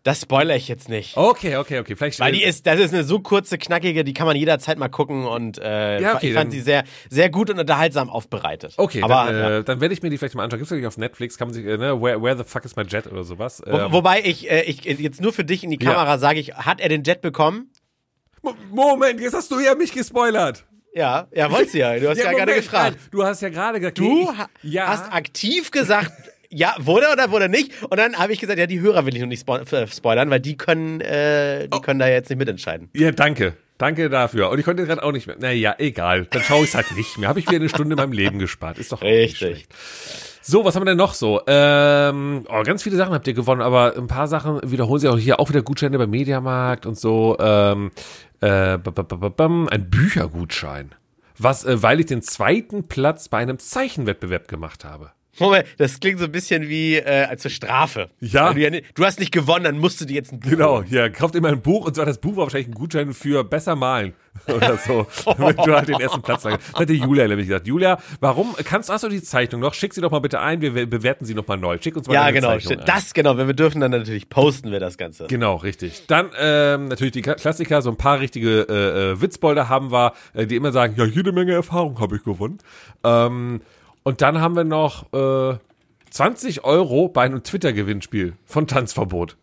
Das spoilere ich jetzt nicht. Okay, okay, okay. Vielleicht Weil die ist, das ist eine so kurze, knackige, die kann man jederzeit mal gucken und äh, Ja, okay, ich fand sie sehr, sehr gut und unterhaltsam aufbereitet. Okay, aber dann, ja. äh, dann werde ich mir die vielleicht mal anschauen. Gibt's wirklich auf Netflix? Kann man sich, äh, ne, where, where the fuck is my jet oder sowas? Wo, Ähm, wobei ich, äh, ich jetzt nur für dich in die Ja. Kamera sage ich, hat er den Jet bekommen? Mo- Moment, jetzt hast du ja mich gespoilert. Ja, ja, wolltest du ja. Du hast ja, gerade Moment, gefragt. Du hast ja gerade gesagt, Du nee, ich, ja, hast aktiv gesagt, ja, wurde oder wurde nicht? Und dann habe ich gesagt, ja, die Hörer will ich noch nicht äh, spoilern, weil die können, äh, Oh. die können da jetzt nicht mitentscheiden. Ja, danke. Danke dafür. Und ich konnte gerade auch nicht mehr. Naja, egal. Dann schaue ich es halt nicht mehr. Habe ich wieder eine Stunde in meinem Leben gespart. Ist doch auch nicht Richtig. So, was haben wir denn noch so? Ähm, oh, ganz viele Sachen habt ihr gewonnen, aber ein paar Sachen wiederholen sich auch hier auch wieder Gutscheine beim Mediamarkt und so. Ähm, äh, ein Büchergutschein. Was, äh, weil ich den zweiten Platz bei einem Zeichenwettbewerb gemacht habe. Moment, das klingt so ein bisschen wie äh, als zur Strafe. Ja. Du, ja ni- du hast nicht gewonnen, dann musst du dir jetzt ein Buch Genau, holen. ja, kauft immer ein Buch und zwar das Buch war wahrscheinlich ein Gutschein für besser malen oder so, damit du halt den ersten Platz hast. Das hatte Julia nämlich gesagt. Julia, warum kannst hast du die Zeichnung noch? Schick sie doch mal bitte ein, wir bewerten sie noch mal neu. Schick uns mal Ja, deine genau. Zeichnung stimmt. ein. Das genau. Wenn wir dürfen, dann natürlich posten wir das Ganze. Genau, richtig. Dann ähm, natürlich die Kla- Klassiker, so ein paar richtige äh, äh, Witzbolder haben wir, äh, die immer sagen, ja, jede Menge Erfahrung habe ich gewonnen. Ähm, und dann haben wir noch äh, 20 Euro bei einem Twitter-Gewinnspiel von Tanzverbot.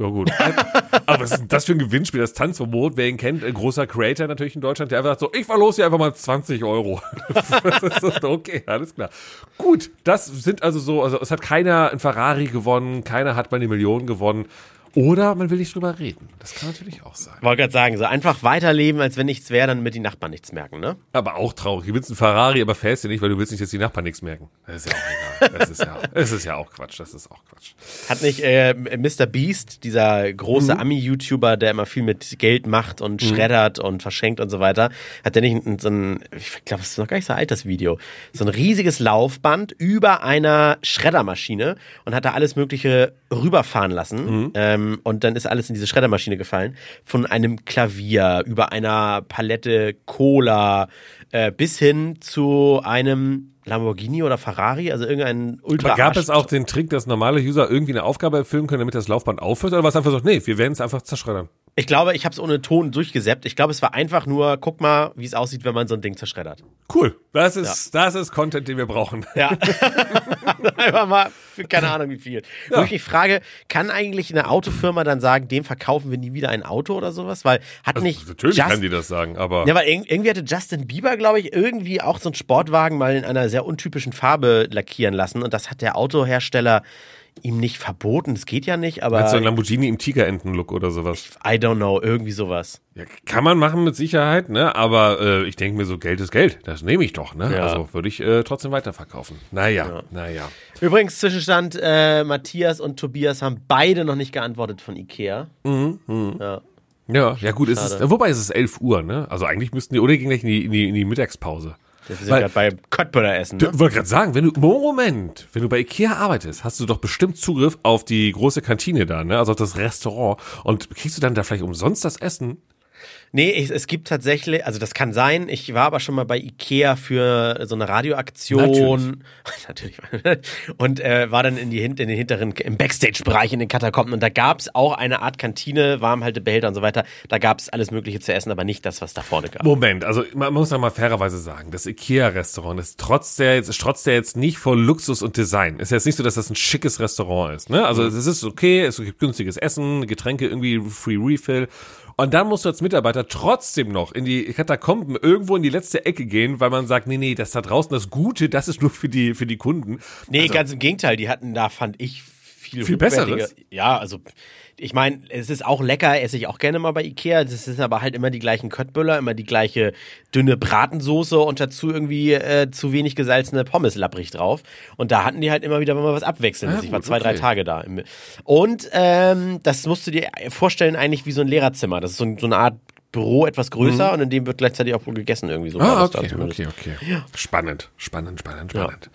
Ja gut. Aber was ist das für ein Gewinnspiel? Das Tanzverbot, wer ihn kennt, ein großer Creator natürlich in Deutschland, der einfach sagt so, ich verlose hier einfach mal 20 Euro. Okay, alles klar. Gut, das sind also so, also es hat keiner ein Ferrari gewonnen, keiner hat mal eine Million gewonnen. Oder man will nicht drüber reden. Das kann natürlich auch sein. Wollte gerade sagen, so einfach weiterleben, als wenn nichts wäre, dann mit die Nachbarn nichts merken, ne? Aber auch traurig. Du willst einen Ferrari, aber fährst du nicht, weil du willst nicht, dass die Nachbarn nichts merken. Das ist ja auch egal. Das ist ja, das ist ja auch Quatsch. Das ist auch Quatsch. Hat nicht äh, Mr. Beast, dieser große Ami-YouTuber, der immer viel mit Geld macht und schreddert und verschenkt und so weiter, hat der nicht ein- so ein, ich glaube, das ist noch gar nicht so alt, das Video, so ein riesiges Laufband über einer Schreddermaschine und hat da alles Mögliche rüberfahren lassen. Ähm, ähm, und dann ist alles in diese Schreddermaschine gefallen. Von einem Klavier über einer Palette Cola äh, bis hin zu einem Lamborghini oder Ferrari, also irgendein ultra Aber gab es auch den Trick, dass normale User irgendwie eine Aufgabe erfüllen können, damit das Laufband aufhört? Oder war es einfach so, nee, wir werden es einfach zerschreddern? Ich glaube, ich habe es ohne Ton durchgesäppt. Ich glaube, es war einfach nur, guck mal, wie es aussieht, wenn man so ein Ding zerschreddert. Cool. Das ist, das ist Content, den wir brauchen. Ja. Einfach mal für keine Ahnung wie viel. Wo ich mich frage, kann eigentlich eine Autofirma dann sagen, dem verkaufen wir nie wieder ein Auto oder sowas? Weil hat nicht. Also Natürlich Just- kann die das sagen, aber. Ja, weil irg- irgendwie hatte Justin Bieber, glaube ich, irgendwie auch so einen Sportwagen mal in einer sehr untypischen Farbe lackieren lassen. Und das hat der Autohersteller ihm nicht verboten. Das geht ja nicht, aber Meinst du ein Lamborghini im Tigerenten-Look oder sowas? I don't know, irgendwie sowas. Ja, kann man machen mit Sicherheit, ne? Aber äh, ich denke mir so, Geld ist Geld. Das nehme ich doch, ne? Ja. Also würde ich äh, trotzdem weiterverkaufen. Naja, naja. Übrigens, Zwischenstand, äh, Matthias und Tobias haben beide noch nicht geantwortet von Ikea. Ja. Ja, ja gut, es ist, Schade. wobei es ist 11 Uhr, ne? Also eigentlich müssten die, oder gehen gleich in die, in die, in die Mittagspause. Wir sind Weil- gerade bei Köttböller essen. Du Ne? wollte gerade sagen, wenn du, Moment, wenn du bei Ikea arbeitest, hast du doch bestimmt Zugriff auf die große Kantine da, ne? Also auf das Restaurant. Und kriegst du dann da vielleicht umsonst das Essen? Nee, ich, es gibt tatsächlich, also das kann sein. Ich war aber schon mal bei Ikea für so eine Radioaktion. Natürlich. Und äh, war dann in, die, in den hinteren, im Backstage-Bereich in den Katakomben. Und da gab es auch eine Art Kantine, Warmhaltebehälter und so weiter. Da gab es alles Mögliche zu essen, aber nicht das, was da vorne gab. Moment, also man muss noch mal fairerweise sagen, das Ikea-Restaurant ist trotz der jetzt, strotzt der jetzt nicht vor Luxus und Design. Ist jetzt nicht so, dass das ein schickes Restaurant ist, ne? Also es ist okay, es gibt günstiges Essen, Getränke, irgendwie Free Refill. Und dann musst du als Mitarbeiter trotzdem noch in die Katakomben irgendwo in die letzte Ecke gehen, weil man sagt, nee, nee, das da draußen, das Gute, das ist nur für die, für die Kunden. Nee, ganz im Gegenteil. Die hatten da, fand ich, viel, Viel Besseres? Ja, also ich meine, es ist auch lecker, esse ich auch gerne mal bei Ikea. Das sind aber halt immer die gleichen Köttböller, immer die gleiche dünne Bratensoße und dazu irgendwie äh, zu wenig gesalzene Pommes lapprig drauf. Und da hatten die halt immer wieder mal was abwechseln. Ah, ich war zwei, drei okay. Tage da. Und ähm, das musst du dir vorstellen eigentlich wie so ein Lehrerzimmer. Das ist so, so eine Art Büro etwas größer und in dem wird gleichzeitig auch wohl gegessen irgendwie so. Mhm. Ah, okay, zumindest. okay, okay. Spannend, spannend, spannend, spannend.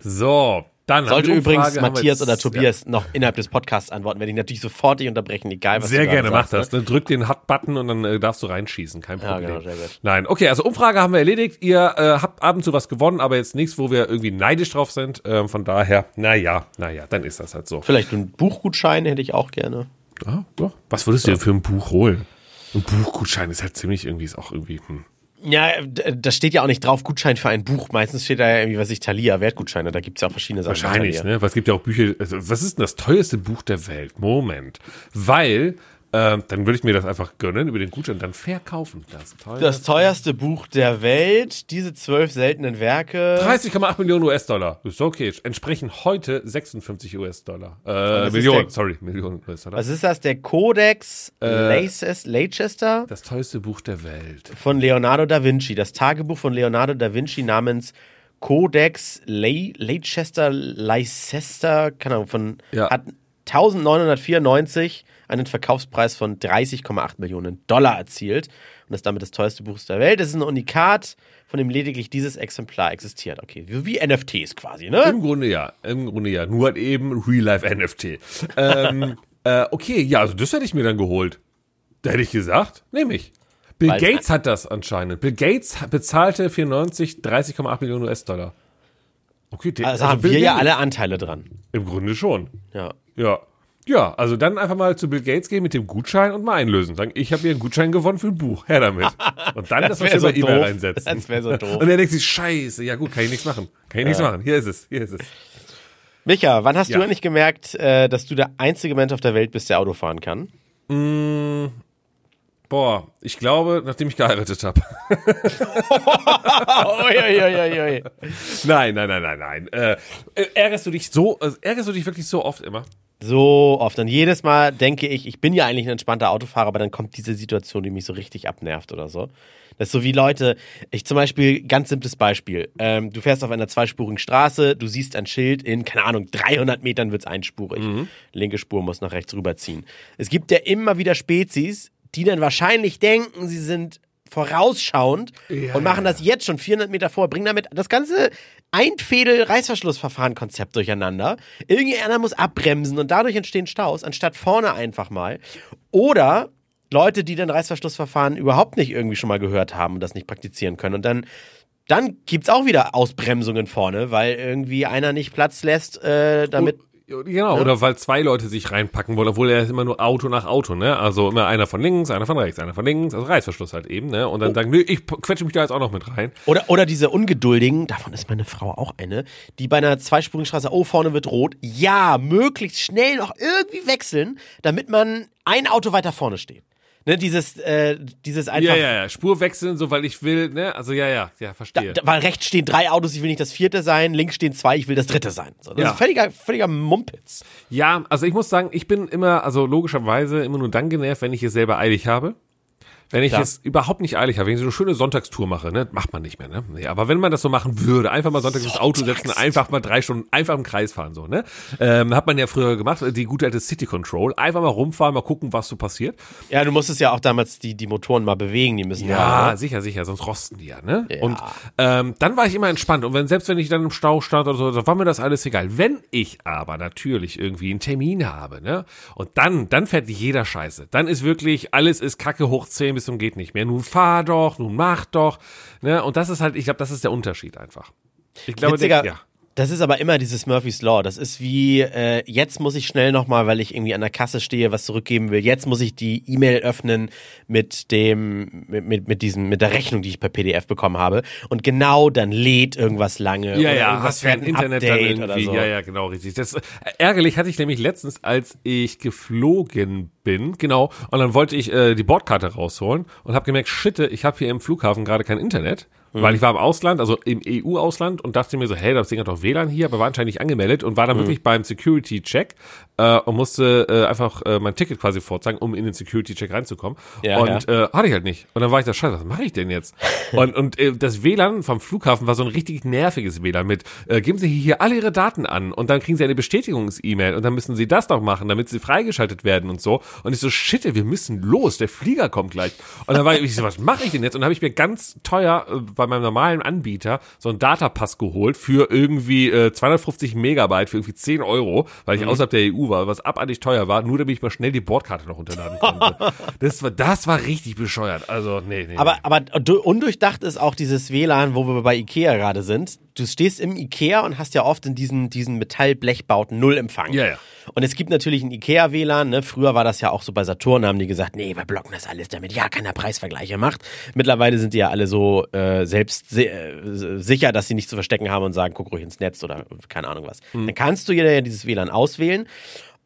So, dann Sollte übrigens Matthias jetzt- oder Tobias noch innerhalb des Podcasts antworten, werde ich natürlich sofort dich unterbrechen, egal was Sehr gerne, mach das. Dann drück den Hut-Button und dann äh, darfst du reinschießen. Kein Ja, Problem. genau, sehr gut. Nein, okay, also Umfrage haben wir erledigt. Ihr äh, habt ab und zu was gewonnen, aber jetzt nichts, wo wir irgendwie neidisch drauf sind. Ähm, von daher, naja, naja, dann ist das halt so. Vielleicht einen Buchgutschein hätte ich auch gerne. Ah, ja. Was würdest du denn für ein Buch holen? Ein Buchgutschein ist halt ziemlich irgendwie, ist auch irgendwie, hm. Ja, d- da steht ja auch nicht drauf Gutschein für ein Buch. Meistens steht da ja irgendwie, was ich, Thalia, Wertgutscheine. Da gibt es ja auch verschiedene Sachen. Wahrscheinlich, ne? Es gibt ja auch Bücher. Also, was ist denn das teuerste Buch der Welt? Moment. Weil, ähm, dann würde ich mir das einfach gönnen über den Gutschein, dann verkaufen. Das teuerste. Das teuerste Buch der Welt, diese zwölf seltenen Werke. 30,8 Millionen US-Dollar. Ist okay. Entsprechen heute 56 US-Dollar. Äh, Millionen, sorry, Millionen US-Dollar. Was ist das? Der Codex Äh, Leicester, Leicester Das teuerste Buch der Welt. von Leonardo da Vinci. Das Tagebuch von Leonardo da Vinci namens Codex Le Leicester, Leicester, keine Ahnung, von, Ja. hat 1994 einen Verkaufspreis von 30,8 Millionen Dollar erzielt und ist damit das teuerste Buch der Welt. Es ist ein Unikat, von dem lediglich dieses Exemplar existiert. Okay, wie, NFTs quasi, ne? Im Grunde ja. Im Grunde ja. Nur halt eben Real-Life-NFT. ähm, äh, okay, ja, also das hätte ich mir dann geholt. Da hätte ich gesagt, nehme ich. Bill Weil's Gates hat das anscheinend. Bill Gates bezahlte 94 30,8 Millionen US-Dollar. Okay, der, Also haben wir ja alle Anteile dran. Im Grunde schon. Ja. Ja. Ja, also dann einfach mal zu Bill Gates gehen mit dem Gutschein und mal einlösen. Sagen, ich habe hier einen Gutschein gewonnen für ein Buch. Her damit. Und dann das, das so bei E-Mail reinsetzen. Das wär so doof. Und er denkt sich, scheiße, ja gut, kann ich nichts machen. Kann ich nichts machen. Hier ist es, hier ist es. Micha, wann hast Ja. du eigentlich gemerkt, äh, dass du der einzige Mensch auf der Welt bist, der Auto fahren kann? Boah, ich glaube, nachdem ich geheiratet habe. Nein, nein, nein, nein, nein. Äh, äh, ärgerst du dich so, äh, ärgerst du dich wirklich so oft immer? So oft. Und jedes Mal denke ich, ich bin ja eigentlich ein entspannter Autofahrer, aber dann kommt diese Situation, die mich so richtig abnervt oder so. Das ist so wie Leute, ich zum Beispiel, ganz simples Beispiel. Ähm, du fährst auf einer zweispurigen Straße, du siehst ein Schild, in, keine Ahnung, 300 Metern wird's einspurig. Linke Spur muss nach rechts rüberziehen. Es gibt ja immer wieder Spezies, die dann wahrscheinlich denken, sie sind vorausschauend Ja, und machen ja. das jetzt schon 400 Meter vor, bringen damit das ganze Einfädel-Reißverschlussverfahren-Konzept durcheinander. Irgendeiner muss abbremsen und dadurch entstehen Staus, anstatt vorne einfach mal. Oder Leute, die dann Reißverschlussverfahren überhaupt nicht irgendwie schon mal gehört haben und das nicht praktizieren können. Und dann, dann gibt's auch wieder Ausbremsungen vorne, weil irgendwie einer nicht Platz lässt, äh, damit. Genau, oder weil zwei Leute sich reinpacken wollen, obwohl er ist immer nur Auto nach Auto, ne? Also immer einer von links, einer von rechts, einer von links, also Reißverschluss halt eben, ne? Und dann sagen, nö, ich quetsche mich da jetzt auch noch mit rein. Oder, oder diese Ungeduldigen, davon ist meine Frau auch eine, die bei einer zweispurigen Straße, oh, vorne wird rot, ja, möglichst schnell noch irgendwie wechseln, damit man ein Auto weiter vorne steht. Ne, dieses, äh, dieses einfach. Ja, ja, ja, Spur wechseln, so weil ich will, ne? Also ja, ja, ja, Da, verstehe. da, weil rechts stehen drei Autos, ich will nicht das vierte sein, links stehen zwei, ich will das dritte sein. So, das Ja. ist völliger, völliger Mumpitz. Ja, also ich muss sagen, ich bin immer, also logischerweise immer nur dann genervt, wenn ich es selber eilig habe. Wenn ich Klar. es überhaupt nicht eilig habe, wenn ich so eine schöne Sonntagstour mache, ne, macht man nicht mehr, ne? Nee, aber wenn man das so machen würde, einfach mal sonntags ins Auto setzen, einfach mal drei Stunden, einfach im Kreis fahren, so, ne? Ähm, hat man ja früher gemacht, die gute alte City Control, einfach mal rumfahren, mal gucken, was so passiert. Ja, du musstest ja auch damals die, die Motoren mal bewegen, die müssen Ja, ja. sicher, sicher, sonst rosten die ja, ne? Ja. Und ähm, dann war ich immer entspannt. Und wenn, selbst wenn ich dann im Stau stand oder so, dann war mir das alles egal. Wenn ich aber natürlich irgendwie einen Termin habe, ne? Und dann, dann fährt jeder Scheiße. Dann ist wirklich, alles ist Kacke hoch 10 bis zum geht nicht mehr. Nun fahr doch, nun mach doch, ne? Und das ist halt, ich glaube, das ist der Unterschied einfach. Ich glaube, Witziger, der, ja. Das ist aber immer dieses Murphy's Law. Das ist wie, äh, jetzt muss ich schnell nochmal, weil ich irgendwie an der Kasse stehe, was zurückgeben will. Jetzt muss ich die E-Mail öffnen mit dem, mit, mit, mit diesem, mit der Rechnung, die ich per PDF bekommen habe. Und genau dann lädt irgendwas lange. Ja, ja, hast fährt ein Internet dann Update irgendwie. oder so. Ja, ja, genau, richtig. Das ärgerlich hatte ich nämlich letztens, als ich geflogen bin, genau, und dann wollte ich äh, die Bordkarte rausholen und habe gemerkt, shit, ich habe hier im Flughafen gerade kein Internet. Mhm. Weil ich war im Ausland, also im EU-Ausland und dachte mir so, hey, das Ding hat doch WLAN hier, aber war anscheinend nicht angemeldet und war Mhm. dann wirklich beim Security-Check äh, und musste äh, einfach äh, mein Ticket quasi vorzeigen, um in den Security-Check reinzukommen. Ja, und Äh, hatte ich halt nicht. Und dann war ich da, scheiße, was mache ich denn jetzt? und und äh, das WLAN vom Flughafen war so ein richtig nerviges WLAN mit, äh, geben Sie hier alle Ihre Daten an und dann kriegen Sie eine Bestätigungs-E-Mail und dann müssen Sie das doch machen, damit Sie freigeschaltet werden und so. Und ich so, shit, wir müssen los, der Flieger kommt gleich. Und dann war ich, ich so, was mache ich denn jetzt? Und dann habe ich mir ganz teuer äh, bei meinem normalen Anbieter so einen Datapass geholt für irgendwie äh, 250 Megabyte für irgendwie 10 Euro, weil ich außerhalb der EU war, was abartig teuer war, nur damit ich mal schnell die Bordkarte noch runterladen konnte. das war, das war richtig bescheuert. Also, nee, nee. Aber, aber du- undurchdacht ist auch dieses WLAN, wo wir bei Ikea gerade sind. Du stehst im Ikea und hast ja oft in diesen, diesen Metallblechbauten null Empfang. Ja, ja. Und es gibt natürlich ein Ikea-WLAN, ne? Früher war das ja auch so bei Saturn, haben die gesagt, nee, wir blocken das alles, damit ja keiner Preisvergleiche macht. Mittlerweile sind die ja alle so äh, selbst si äh, sicher, dass sie nichts zu verstecken haben und sagen, guck ruhig ins Netz oder keine Ahnung was. Hm. Dann kannst du ja dieses WLAN auswählen.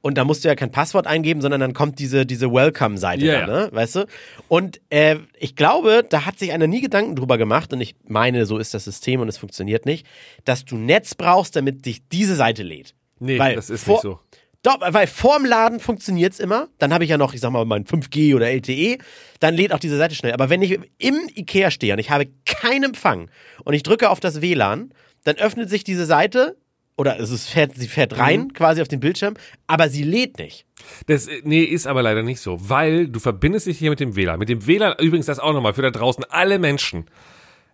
Und da musst du ja kein Passwort eingeben, sondern dann kommt diese, diese Welcome-Seite Ja, da, ne? Weißt du? Und äh, ich glaube, da hat sich einer nie Gedanken drüber gemacht, und ich meine, so ist das System und es funktioniert nicht, dass du Netz brauchst, damit dich diese Seite lädt. nee, weil das ist vor- nicht so. Doch, weil vorm Laden funktioniert's immer. Dann habe ich ja noch, ich sag mal, mein 5G oder LTE. Dann lädt auch diese Seite schnell. Aber wenn ich im Ikea stehe und ich habe keinen Empfang und ich drücke auf das WLAN, dann öffnet sich diese Seite oder es ist, fährt, sie fährt rein Mhm. quasi auf den Bildschirm, aber sie lädt nicht. Das, nee, ist aber leider nicht so, weil du verbindest dich hier mit dem WLAN. Mit dem WLAN, übrigens das auch nochmal für da draußen alle Menschen.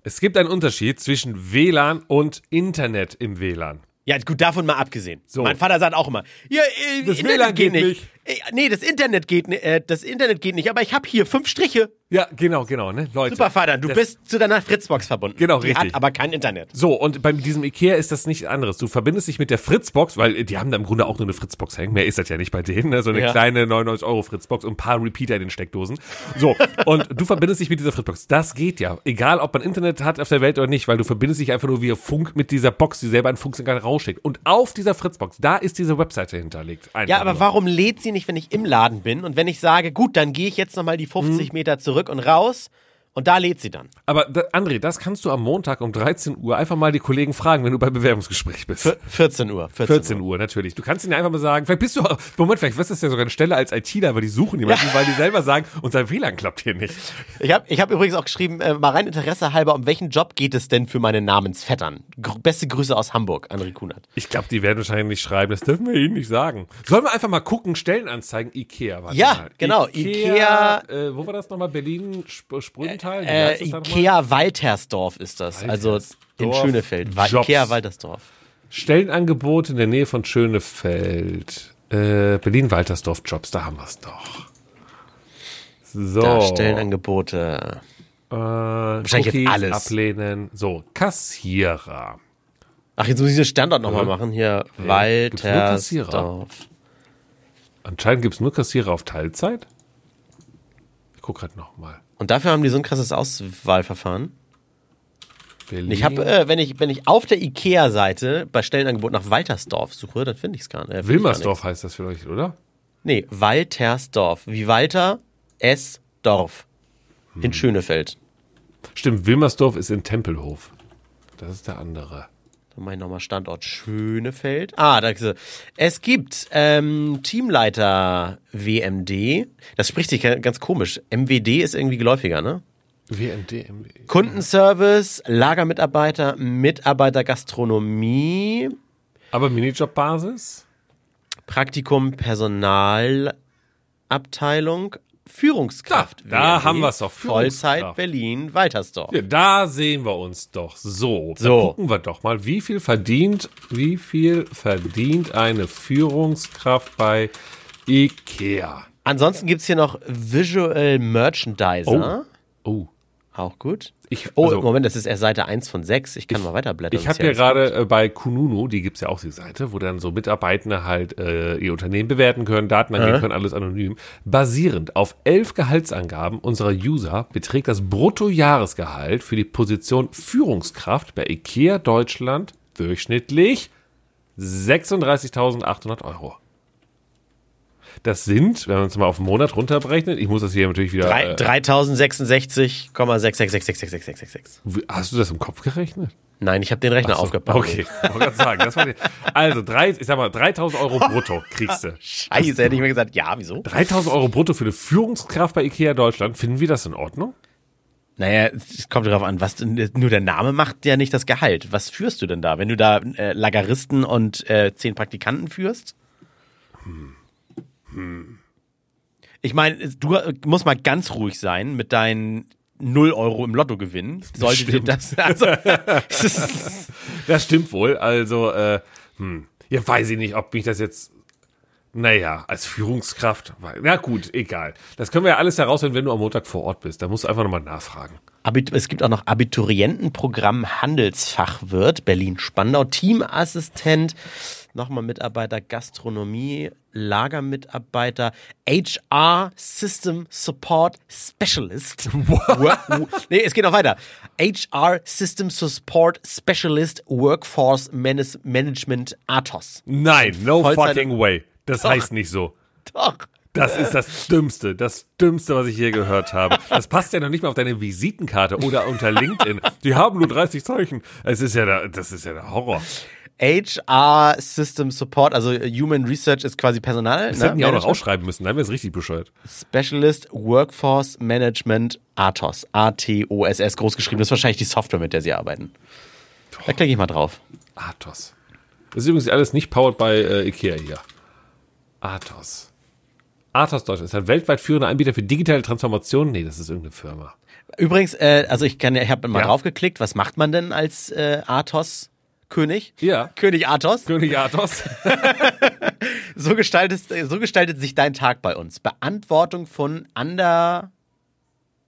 Es gibt einen Unterschied zwischen WLAN und Internet im WLAN. Ja, gut, davon mal abgesehen. So. Mein Vater sagt auch immer, ja, äh, Das Internet WLAN geht nicht. nicht. Äh, nee, das Internet geht nicht, äh, das Internet geht nicht, aber ich habe hier fünf Striche. Ja, genau, genau, ne, Leute. Super Vater, du Das- bist zu deiner Fritzbox verbunden. Genau, Die richtig. hat aber kein Internet. So, und bei diesem Ikea ist das nicht anderes. Du verbindest dich mit der Fritzbox, weil die haben da im Grunde auch nur eine Fritzbox hängen. Mehr ist das ja nicht bei denen. Ne? So eine Ja. kleine 99 Euro Fritzbox und ein paar Repeater in den Steckdosen. So, und du verbindest dich mit dieser Fritzbox. Das geht ja. Egal, ob man Internet hat auf der Welt oder nicht, weil du verbindest dich einfach nur via Funk mit dieser Box, die selber ein Funksignal rausschickt. Und auf dieser Fritzbox, da ist diese Webseite hinterlegt. Einfach Ja, aber nur. warum lädt sie nicht, wenn ich im Laden bin und wenn ich sage, gut, dann gehe ich jetzt nochmal die 50 Hm. Meter zurück und raus und da lädt sie dann. Aber da, André, das kannst du am Montag um 13 Uhr einfach mal die Kollegen fragen, wenn du beim Bewerbungsgespräch bist. Vier- 14 Uhr. 14, 14 Uhr, natürlich. Du kannst ihnen einfach mal sagen, vielleicht bist du, Moment, vielleicht wirst du das ja sogar eine Stelle als ITler, aber die suchen jemanden, weil die selber sagen, unser WLAN klappt hier nicht. Ich habe ich hab übrigens auch geschrieben, äh, mal rein Interesse halber, um welchen Job geht es denn für meine Namensvettern? Gr beste Grüße aus Hamburg, André Kunert. Ich glaube, die werden wahrscheinlich nicht schreiben, das dürfen wir ihnen nicht sagen. Sollen wir einfach mal gucken, Stellenanzeigen, Ikea. Warte Ja, mal. genau, Ikea, Ikea- äh, wo war das nochmal? Berlin, Sp Sprünte? Teil? Wie Äh? Ikea Waltersdorf ist das. Also in Waltersdorf Schönefeld. Wa Jobs. Ikea Waltersdorf. Stellenangebot in der Nähe von Schönefeld. Äh, Berlin-Waltersdorf Jobs, da haben wir es doch. So. Da Stellenangebote. äh, Wahrscheinlich jetzt alles. ablehnen. So, Kassierer. Ach, jetzt muss ich den Standort nochmal Ja. machen. Hier, Ja? Waltersdorf. Anscheinend gibt es nur Kassierer auf Teilzeit. Ich guck gerade nochmal. Und dafür haben die so ein krasses Auswahlverfahren. Ich habe, äh, wenn ich wenn ich auf der Ikea-Seite bei Stellenangebot nach Waltersdorf suche, dann finde ich es gar nicht. Äh, gar Wilmersdorf heißt das vielleicht, oder? Nee, Waltersdorf. Wie Walter S. Dorf. In Schönefeld. Stimmt, Wilmersdorf ist in Tempelhof. Das ist der andere. Dann mache ich nochmal Standort Schönefeld. Ah, da ist. Es gibt ähm, Teamleiter WMD. Das spricht sich ga- ganz komisch. MWD ist irgendwie geläufiger, ne? WMD. MD. Kundenservice, Lagermitarbeiter, Mitarbeiter Gastronomie, Aber Minijob-Basis? Praktikum Personalabteilung, Führungskraft. Da, da haben wir's doch, Vollzeit. Berlin, Waltersdorf. Ja, da sehen wir uns doch. So, So. Dann gucken wir doch mal, wie viel verdient, wie viel verdient eine Führungskraft bei Ikea? Ansonsten gibt's hier noch Visual Merchandiser. Oh, Auch gut. ich, Oh, also, Moment, das ist erst Seite 1 von 6. Ich kann mal weiterblättern. ich habe ja gerade äh, bei Kununu, die gibt's ja auch die Seite, wo dann so Mitarbeitende halt äh, ihr Unternehmen bewerten können, Daten angeben können, alles anonym. Basierend auf elf Gehaltsangaben unserer User beträgt das Bruttojahresgehalt für die Position Führungskraft bei IKEA Deutschland durchschnittlich 36.800 Euro. Das sind, wenn man es mal auf einen Monat runterberechnet, ich muss das hier natürlich wieder. Äh, 3066,6666666. wie- hast du das im Kopf gerechnet? Nein, ich habe den Rechner So, aufgepackt. Okay, ich wollte gerade sagen. Das war die, also, drei, ich sag mal, 3000 Euro brutto kriegst du. Scheiße, hätte ich mir gesagt, ja, wieso? 3000 Euro brutto für eine Führungskraft bei IKEA Deutschland. Finden wir das in Ordnung? Naja, es kommt darauf an, was nur der Name macht ja nicht das Gehalt. Was führst du denn da? Wenn du da äh, Lageristen und äh, zehn Praktikanten führst? Ich meine, es- du äh, musst mal ganz ruhig sein mit deinen 0 Euro im Lotto gewinnen. Sollte dir das. Also, Das stimmt wohl. Also, äh, hm, ja, weiß ich nicht, ob mich das jetzt, naja, als Führungskraft, na gut, egal. Das können wir ja alles herausfinden, wenn du am Montag vor Ort bist. Da musst du einfach nochmal nachfragen. Abit es gibt auch noch Abiturientenprogramm Handelsfachwirt, Berlin-Spandau, Teamassistent, nochmal Mitarbeiter Gastronomie, Lagermitarbeiter, HR System Support Specialist. Nee, es geht noch weiter. HR System Support Specialist Workforce Manes- Management Athos. Nein, no Vollzeit- fucking way. Das Doch. heißt nicht so. Doch. Das ist das Dümmste, das Dümmste, was ich je gehört habe. Das passt ja noch nicht mal auf deine Visitenkarte oder unter LinkedIn. Die haben nur 30 Zeichen. Es ist ja der, das ist ja der Horror. HR System Support, also Human Research ist quasi Personal. Das ne? hätten die auch noch ausschreiben müssen, dann wäre es richtig bescheuert. Specialist Workforce Management Athos. A-T-O-S-S groß geschrieben. Das ist wahrscheinlich die Software, mit der sie arbeiten. Da klicke ich mal drauf. Athos. Das ist übrigens alles nicht powered by äh, Ikea hier. Athos. Athos Deutschland ist ein weltweit führender Anbieter für digitale Transformation. Nee, das ist irgendeine Firma. Übrigens, äh, also ich kann, ich habe mal Ja. draufgeklickt. Was macht man denn als äh, Athos König? Ja. König Athos. König Athos. So gestaltet, so gestaltet sich dein Tag bei uns. Beantwortung von Ander,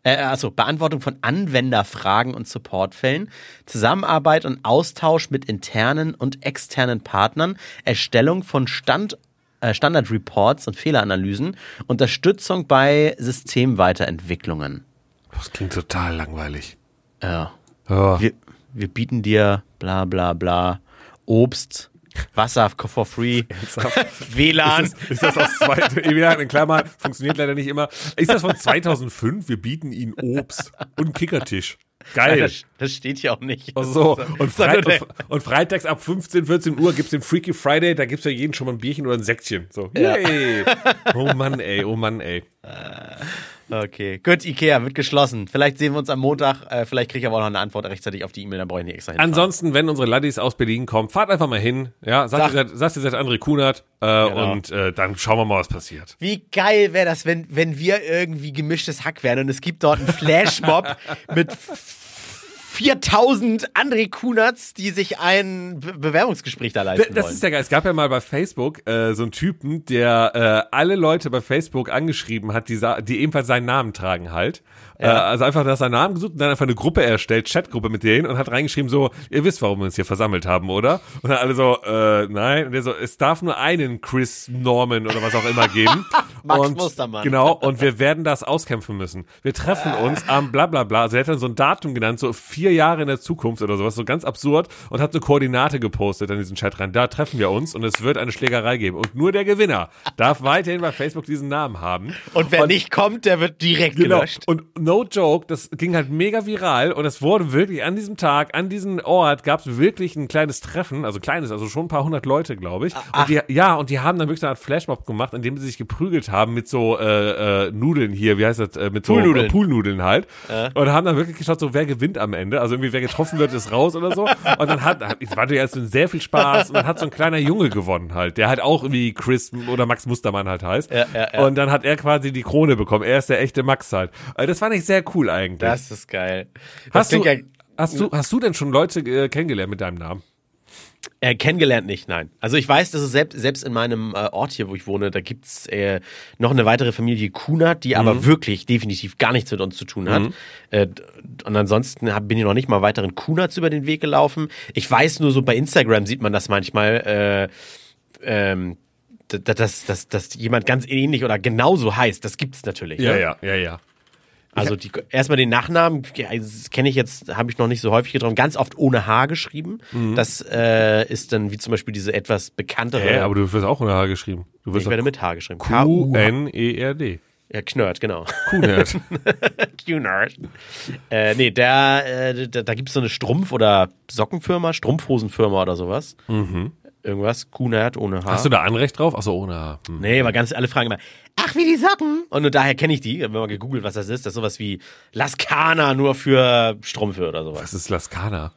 äh, also Beantwortung von Anwenderfragen und Supportfällen, Zusammenarbeit und Austausch mit internen und externen Partnern, Erstellung von Stand, äh, Standardreports und Fehleranalysen, Unterstützung bei Systemweiterentwicklungen. Das klingt total langweilig. Ja. Ja. Wir, wir bieten dir bla bla bla Obst, Wasser for free, WLAN. Ist, ist das aus zwei, wieder in Klammern, funktioniert leider nicht immer. Ist das von 2005? Wir bieten Ihnen Obst und einen Kickertisch. Geil. Das, das steht hier auch nicht. Ach so, und, Sondern- und, und freitags ab 15, 14 Uhr gibt's den Freaky Friday, da gibt's ja jeden schon mal ein Bierchen oder ein Säckchen. So, Ja. yay. Oh Mann, ey, oh Mann, ey. Okay, gut, Ikea wird geschlossen. Vielleicht sehen wir uns am Montag. Äh, vielleicht kriege ich aber auch noch eine Antwort rechtzeitig auf die E-Mail, dann brauche ich nicht extra hinfahren. Ansonsten, wenn unsere Laddies aus Berlin kommen, fahrt einfach mal hin. Ja, sagt, Sag- ihr, seid, sagt ihr seid André Kunert äh, Genau. und äh, dann schauen wir mal, was passiert. Wie geil wäre das, wenn, wenn wir irgendwie gemischtes Hack wären und es gibt dort einen Flashmob mit 4000 André Kunerts, die sich ein Be Bewerbungsgespräch da leisten Das wollen. ist ja geil. Es gab ja mal bei Facebook äh, so einen Typen, der äh, alle Leute bei Facebook angeschrieben hat, die, die ebenfalls seinen Namen tragen halt. Äh, also einfach nach seinem Namen gesucht und dann einfach eine Gruppe erstellt, Chatgruppe mit denen und hat reingeschrieben so, ihr wisst, warum wir uns hier versammelt haben, oder? Und dann alle so, äh, nein. Und der so, es darf nur einen Chris Norman oder was auch immer geben. Max und, Mustermann. Genau, und wir werden das auskämpfen müssen. Wir treffen uns am bla bla bla. Also er hat dann so ein Datum genannt, so vier Jahre in der Zukunft oder sowas, so ganz absurd und hat eine Koordinate gepostet in diesen Chat rein. Da treffen wir uns und es wird eine Schlägerei geben. Und nur der Gewinner darf weiterhin bei Facebook diesen Namen haben. und wer nicht kommt, der wird direkt Genau. gelöscht. Und no joke, das ging halt mega viral und es wurde wirklich an diesem Tag, an diesem Ort gab es wirklich ein kleines Treffen, also kleines, also schon ein paar hundert Leute, glaube ich. Und die, ja, und die haben dann wirklich so eine Art Flashmob gemacht, in dem sie sich geprügelt haben mit so äh, äh, Nudeln hier, wie heißt das, äh, mit so Poolnudeln. äh, Poolnudeln halt. Und haben dann wirklich geschaut, so wer gewinnt am Ende. Also irgendwie wer getroffen wird, ist raus oder so. Und dann hat, es war natürlich erst sehr viel Spaß und dann hat so ein kleiner Junge gewonnen halt, der halt auch irgendwie Chris oder Max Mustermann halt heißt. Ja, ja, ja. Und dann hat er quasi die Krone bekommen. Er ist der echte Max halt. Äh, Das fand ich sehr cool eigentlich. Das ist geil. Das hast, du, ja hast, du, hast du denn schon Leute äh, kennengelernt mit deinem Namen? Äh, kennengelernt nicht, nein. Also ich weiß, dass es selbst, selbst in meinem äh, Ort hier, wo ich wohne, da gibt's äh, noch eine weitere Familie Kunert, die Mhm. aber wirklich definitiv gar nichts mit uns zu tun hat. Äh, d- und ansonsten hab, bin ich noch nicht mal weiteren Kunerts über den Weg gelaufen. Ich weiß nur so, bei Instagram sieht man das manchmal, äh, ähm, dass, dass, dass jemand ganz ähnlich oder genauso heißt. Das gibt's natürlich. ne? ja, ja, ja. Also die, erstmal den Nachnamen kenne ich jetzt, habe ich noch nicht so häufig getroffen. Ganz oft ohne H geschrieben. Das äh, ist dann wie zum Beispiel diese etwas bekanntere. Hä, aber du wirst auch ohne H geschrieben. Du wirst ich werde mit H geschrieben. Q-N-E-R-D. Ja, Knört, genau. Q-Nerd. Knört. Äh, nee, der, äh, da, da gibt es so eine Strumpf- oder Sockenfirma, Strumpfhosenfirma oder sowas. Irgendwas. Kunert ohne H. Hast du da Anrecht drauf? Achso, ohne H. Hm. Nee, aber ganz alle fragen immer, ach, wie die Socken? Und nur daher kenne ich die. Wenn man gegoogelt, was das ist, das ist sowas wie Laskana nur für Strümpfe oder sowas. Was ist Laskana?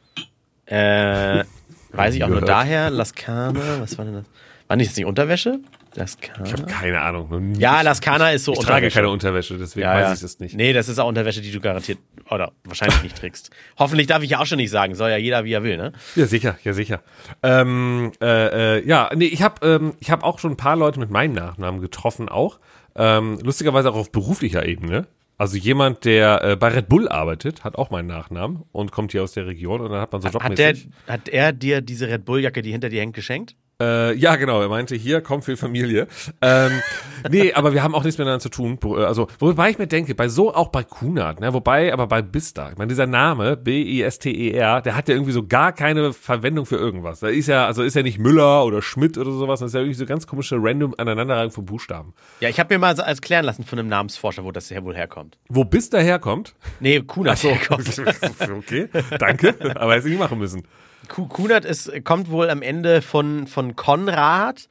Äh, weiß ich auch nur daher. Laskana, was war denn das? War nicht das nicht Unterwäsche? Laskana? Ich habe keine Ahnung. Ja, Laskana ist so Ich trage Unterwäsche. keine Unterwäsche, deswegen ja, weiß ja. ich das nicht. Nee, das ist auch Unterwäsche, die du garantiert oder wahrscheinlich nicht trägst. Hoffentlich darf ich ja auch schon nicht sagen. Soll ja jeder, wie er will, ne? Ja, sicher, ja, sicher. Ähm, äh, äh, ja, nee, ich habe ähm, ich hab auch schon ein paar Leute mit meinem Nachnamen getroffen auch. Ähm, lustigerweise auch auf beruflicher Ebene. Also jemand, der äh, bei Red Bull arbeitet, hat auch meinen Nachnamen und kommt hier aus der Region und dann hat man so Hat, der, hat er dir diese Red Bull-Jacke, die hinter dir hängt, geschenkt? Äh, ja, genau. Er meinte, hier, komm für Familie. Ähm, nee, aber wir haben auch nichts miteinander zu tun. Äh, Also, wobei ich mir denke, bei so auch bei Kunert, ne, wobei, aber bei Bista, ich meine, dieser Name, B-I-S-T-E-R, der hat ja irgendwie so gar keine Verwendung für irgendwas. Da ist ja, also ist ja nicht Müller oder Schmidt oder sowas, das ist ja irgendwie so ganz komische random Aneinanderreihung von Buchstaben. Ja, ich habe mir mal so als klären lassen von einem Namensforscher, wo das her wohl herkommt. Wo Bista herkommt? Nee, Kunert herkommt. okay, danke, aber hätte ich nicht machen müssen. Ku- Kunert ist, kommt wohl am Ende von, von Konrad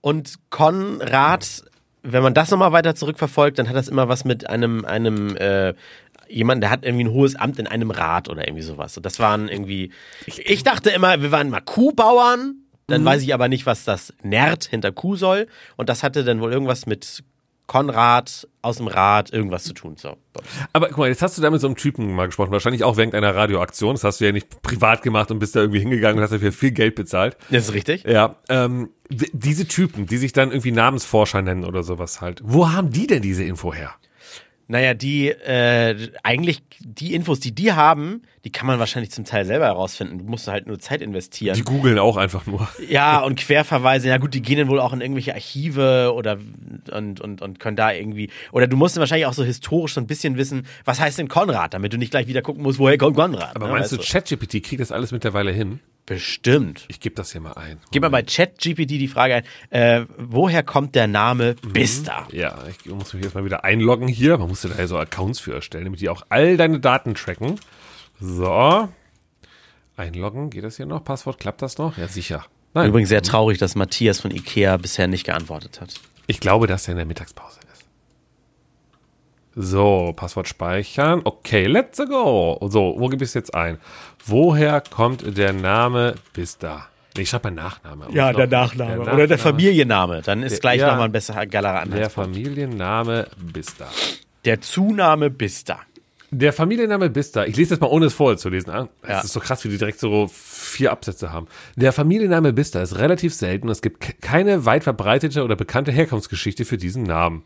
und Konrad, wenn man das nochmal weiter zurückverfolgt, dann hat das immer was mit einem, einem, äh, jemand, der hat irgendwie ein hohes Amt in einem Rat oder irgendwie sowas. Und das waren irgendwie, ich dachte immer, wir waren mal Kuhbauern, dann weiß ich aber nicht, was das Nerd hinter Kuh soll. Und das hatte dann wohl irgendwas mit Konrad aus dem Rat irgendwas zu tun. So. Aber guck mal, jetzt hast du da mit so einem Typen mal gesprochen, wahrscheinlich auch während einer Radioaktion. Das hast du ja nicht privat gemacht und bist da irgendwie hingegangen und hast dafür viel Geld bezahlt. Das ist richtig. Ja, ähm, diese Typen, die sich dann irgendwie Namensforscher nennen oder sowas halt, wo haben die denn diese Info her? Naja, die, äh, eigentlich die Infos, die die haben, die kann man wahrscheinlich zum Teil selber herausfinden. Du musst halt nur Zeit investieren. Die googeln auch einfach nur. ja, und Querverweise, ja gut, die gehen dann wohl auch in irgendwelche Archive oder und, und, und können da irgendwie. Oder du musst dann wahrscheinlich auch so historisch so ein bisschen wissen, was heißt denn Konrad, damit du nicht gleich wieder gucken musst, woher kommt Konrad. Aber ne, meinst du, ChatGPT kriegt das alles mittlerweile hin? Bestimmt. Ich gebe das hier mal ein. Gib mal bei ChatGPT die Frage ein, äh, woher kommt der Name Bista? Ja, ich muss mich jetzt mal wieder einloggen hier. Man muss ja da so Accounts für erstellen, damit die auch all deine Daten tracken. So. Einloggen, geht das hier noch? Passwort, klappt das noch? Ja, sicher. Nein, Übrigens sehr traurig, dass Matthias von Ikea bisher nicht geantwortet hat. ich glaube, dass er in der Mittagspause. So, Passwort speichern. Okay, let's go. So, wo gebe ich es jetzt ein? Woher kommt der Name Bista? Nee, ich schreibe meinen Nachname. Ja, der Noch- Nachname. Oder der Familienname. Dann ist Der- gleich ja. nochmal ein besserer, geilerer Der. Familienname Bista. Der Zunahme Bista. Der Familienname Bista, ich lese das mal ohne es vorher zu lesen. an. Es Ja. ist so krass, wie die direkt so vier Absätze haben. Der Familienname Bista ist relativ selten und es gibt ke- keine weit verbreitete oder bekannte Herkunftsgeschichte für diesen Namen.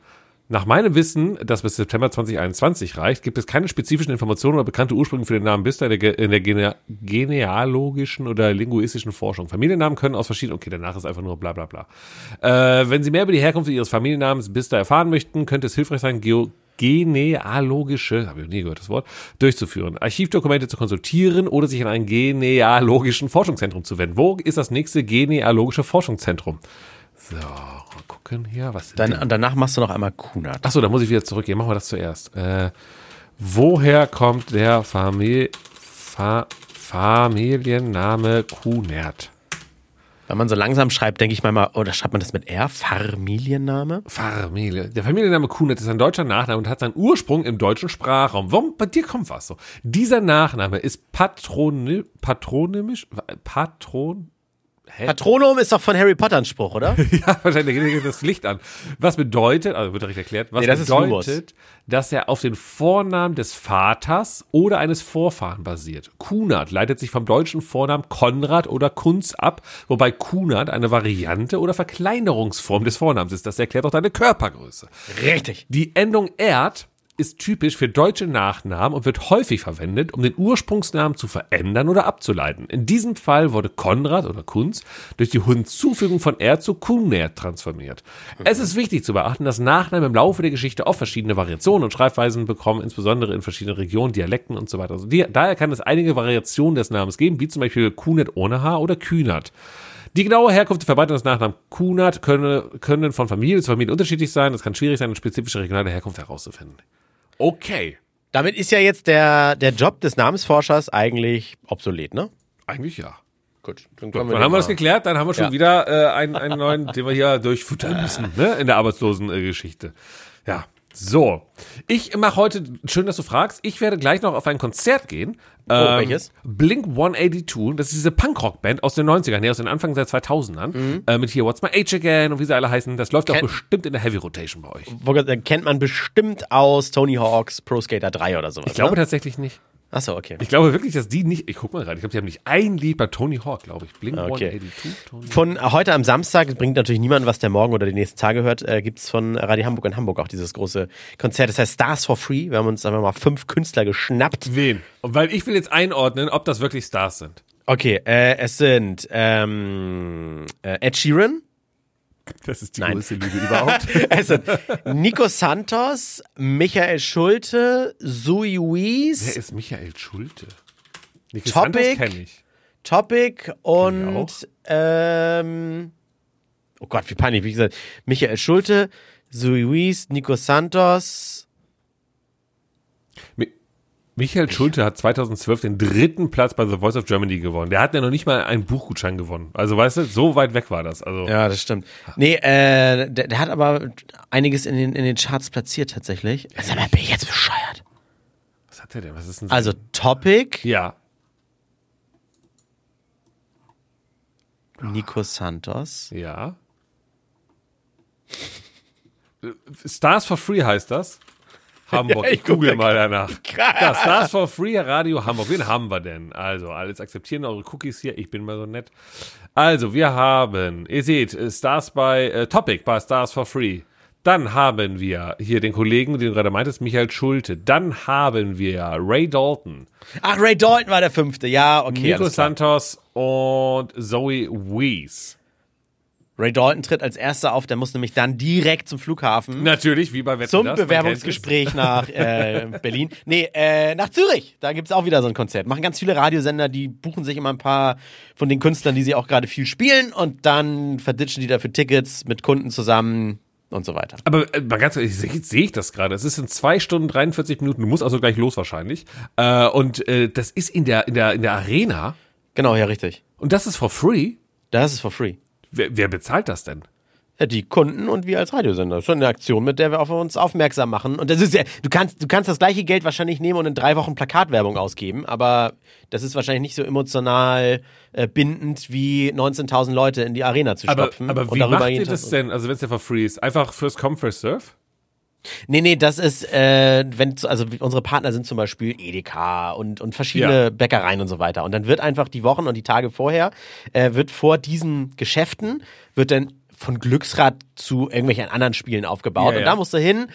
Nach meinem Wissen, das bis September 2021 reicht, gibt es keine spezifischen Informationen oder bekannte Ursprünge für den Namen Bista in der, in der Gene genealogischen oder linguistischen Forschung. Familiennamen können aus verschiedenen, okay, danach ist einfach nur bla bla bla. Äh, wenn Sie mehr über die Herkunft Ihres Familiennamens Bista erfahren möchten, könnte es hilfreich sein, Geo genealogische, habe ich noch nie gehört das Wort, durchzuführen, Archivdokumente zu konsultieren oder sich an ein genealogischen Forschungszentrum zu wenden. Wo ist das nächste genealogische Forschungszentrum? So, mal gucken hier, was sind Dann, danach machst du noch einmal Kunert. Achso, da muss ich wieder zurückgehen. Machen wir das zuerst. Äh, woher kommt der Famili Fa Familienname Kunert? Wenn man so langsam schreibt, denke ich mal, oder schreibt man das mit R? Familienname? Familie. Der Familienname Kunert ist ein deutscher Nachname und hat seinen Ursprung im deutschen Sprachraum. Warum? Bei dir kommt was so. Dieser Nachname ist patroni patronymisch, Patron, Patronum ist doch von Harry Potter ein Spruch, oder? Ja, wahrscheinlich geht das Licht an. Was bedeutet, also wird direkt erklärt, was Nee, das bedeutet, dass er auf den Vornamen des Vaters oder eines Vorfahren basiert. Kunert leitet sich vom deutschen Vornamen Konrad oder Kunz ab, wobei Kunert eine Variante oder Verkleinerungsform des Vornamens ist. Das erklärt auch deine Körpergröße. Richtig. Die Endung Erd ist typisch für deutsche Nachnamen und wird häufig verwendet, um den Ursprungsnamen zu verändern oder abzuleiten. In diesem Fall wurde Konrad oder Kunz durch die Hinzufügung von Erd zu Kunert transformiert. Es ist wichtig zu beachten, dass Nachnamen im Laufe der Geschichte oft verschiedene Variationen und Schreibweisen bekommen, insbesondere in verschiedenen Regionen, Dialekten und so weiter. Also die, daher kann es einige Variationen des Namens geben, wie zum Beispiel Kunet ohne H oder Kühnert. Die genaue Herkunft und Verbreitung des Nachnamens Kunert können, können von Familie zu Familie unterschiedlich sein. Es kann schwierig sein, eine spezifische regionale Herkunft herauszufinden. Okay. Damit ist ja jetzt der, der Job des Namensforschers eigentlich obsolet, ne? Eigentlich ja. Gut, dann Dann haben wir das geklärt, dann haben wir schon Ja. wieder äh, einen, einen neuen, den wir hier durchfuttern müssen, ne? In der Arbeitslosengeschichte. Ja. So. Ich mache heute, schön, dass du fragst, ich werde gleich noch auf ein Konzert gehen. Oh, Ähm, welches? Blink 182, das ist diese Punkrock-Band aus den 90ern, nee, aus den Anfang der 2000ern, äh, mit hier What's My Age Again und wie sie alle heißen. Das läuft auch Mhm. Ken- bestimmt in der Heavy Rotation bei euch. Wo- äh, kennt man bestimmt aus Tony Hawks Pro Skater 3 oder sowas. Ich glaube ne? tatsächlich nicht. Achso, okay. Ich glaube wirklich, dass die nicht, ich guck mal gerade, ich glaube, die haben nicht ein Lied bei Tony Hawk, glaube ich. Blink Okay. 182, Tony Von heute am Samstag, bringt natürlich niemand, was der morgen oder die nächsten Tage hört, äh, gibt's von Radio Hamburg in Hamburg auch dieses große Konzert. Das heißt Stars for Free. Wir haben uns einfach mal fünf Künstler geschnappt. Wen? Weil ich will jetzt einordnen, ob das wirklich Stars sind. Okay, äh, es sind ähm, äh, Ed Sheeran, Das ist die Nein. größte Lüge überhaupt. sind Nico Santos, Michael Schulte, Zoe Wer Wees, ist Michael Schulte? Nicky Topic. Santos kenne ich. Topic und ähm, oh Gott, wie peinlich, wie gesagt, Michael Schulte, Zoe Wees, Nico Santos, Mi Michael Schulte hat 2012 den dritten Platz bei The Voice of Germany gewonnen. Der hat ja noch nicht mal einen Buchgutschein gewonnen. Also weißt du, so weit weg war das. Also Ja, das stimmt. Nee, äh, der, der hat aber einiges in den, in den Charts platziert tatsächlich. Also, aber bin ich jetzt bescheuert? was hat der denn? Was ist denn? Also Topic, ja, Nico Santos. ja. Stars for Free heißt das. Hamburg. Ja, ich ich google mal danach. Ja, Stars for Free Radio Hamburg. Wen haben wir denn? Also, alles akzeptieren eure Cookies hier. Ich bin mal so nett. Also, wir haben, ihr seht, äh, Stars bei äh, Topic bei Stars for Free. Dann haben wir hier den Kollegen, den du gerade meintest, Michael Schulte. Dann haben wir Ray Dalton, Ach, Ray Dalton war der fünfte. Ja, okay. Nico. Santos und Zoe Wees. Ray Dalton tritt als erster auf, der muss nämlich dann direkt zum Flughafen. Natürlich, wie bei Wetten, Zum das, Bewerbungsgespräch nach äh, Berlin. Nee, äh, nach Zürich. Da gibt's auch wieder so ein Konzert. Machen ganz viele Radiosender, die buchen sich immer ein paar von den Künstlern, die sie auch gerade viel spielen und dann verditschen die dafür Tickets mit Kunden zusammen und so weiter. Aber äh, ganz ehrlich, sehe seh ich das gerade. Es ist in zwei Stunden 43 Minuten. Du musst also gleich los wahrscheinlich. Äh, und äh, das ist in der in der in der Arena. Genau, ja, richtig. Und das ist for free. Das ist for free. Wer, wer bezahlt das denn? Die Kunden und wir als Radiosender. Das ist schon eine Aktion, mit der wir auf uns aufmerksam machen. Und das ist ja, du kannst, du kannst das gleiche Geld wahrscheinlich nehmen und in drei Wochen Plakatwerbung ausgeben, aber das ist wahrscheinlich nicht so emotional äh, bindend wie 19.000 Leute in die Arena zu Aber, stopfen. aber und wie macht ihr das denn? Also wenn es ja for free ist, einfach first come, first serve? Nee, nee, das ist, äh, wenn, also unsere Partner sind zum Beispiel Edeka und, und verschiedene Ja. Bäckereien und so weiter. Und dann wird einfach die Wochen und die Tage vorher, äh, wird vor diesen Geschäften, wird dann von Glücksrad zu irgendwelchen anderen Spielen aufgebaut. Ja, und ja. da musst du hin,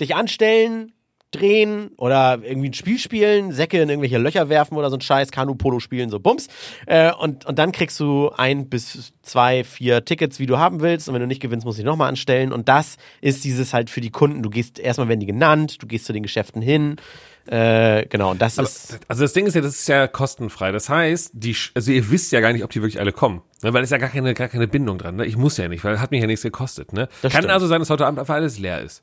dich anstellen, drehen oder irgendwie ein Spiel spielen, Säcke in irgendwelche Löcher werfen oder so ein Scheiß, Kanu-Polo spielen, so Bums. Äh, und, und dann kriegst du ein bis zwei, vier Tickets, wie du haben willst. Und wenn du nicht gewinnst, musst du dich nochmal anstellen. Und das ist dieses halt für die Kunden. Du gehst, erstmal werden die genannt, du gehst zu den Geschäften hin. Äh, genau, und das ist. Also das Ding ist ja, das ist ja kostenfrei. Das heißt, die, also ihr wisst ja gar nicht, ob die wirklich alle kommen. Ne? Weil es ist ja gar keine, gar keine Bindung dran. Ne? Ich muss ja nicht, weil hat mich ja nichts gekostet. Ne? Das Kann stimmt. also sein, dass heute Abend einfach alles leer ist.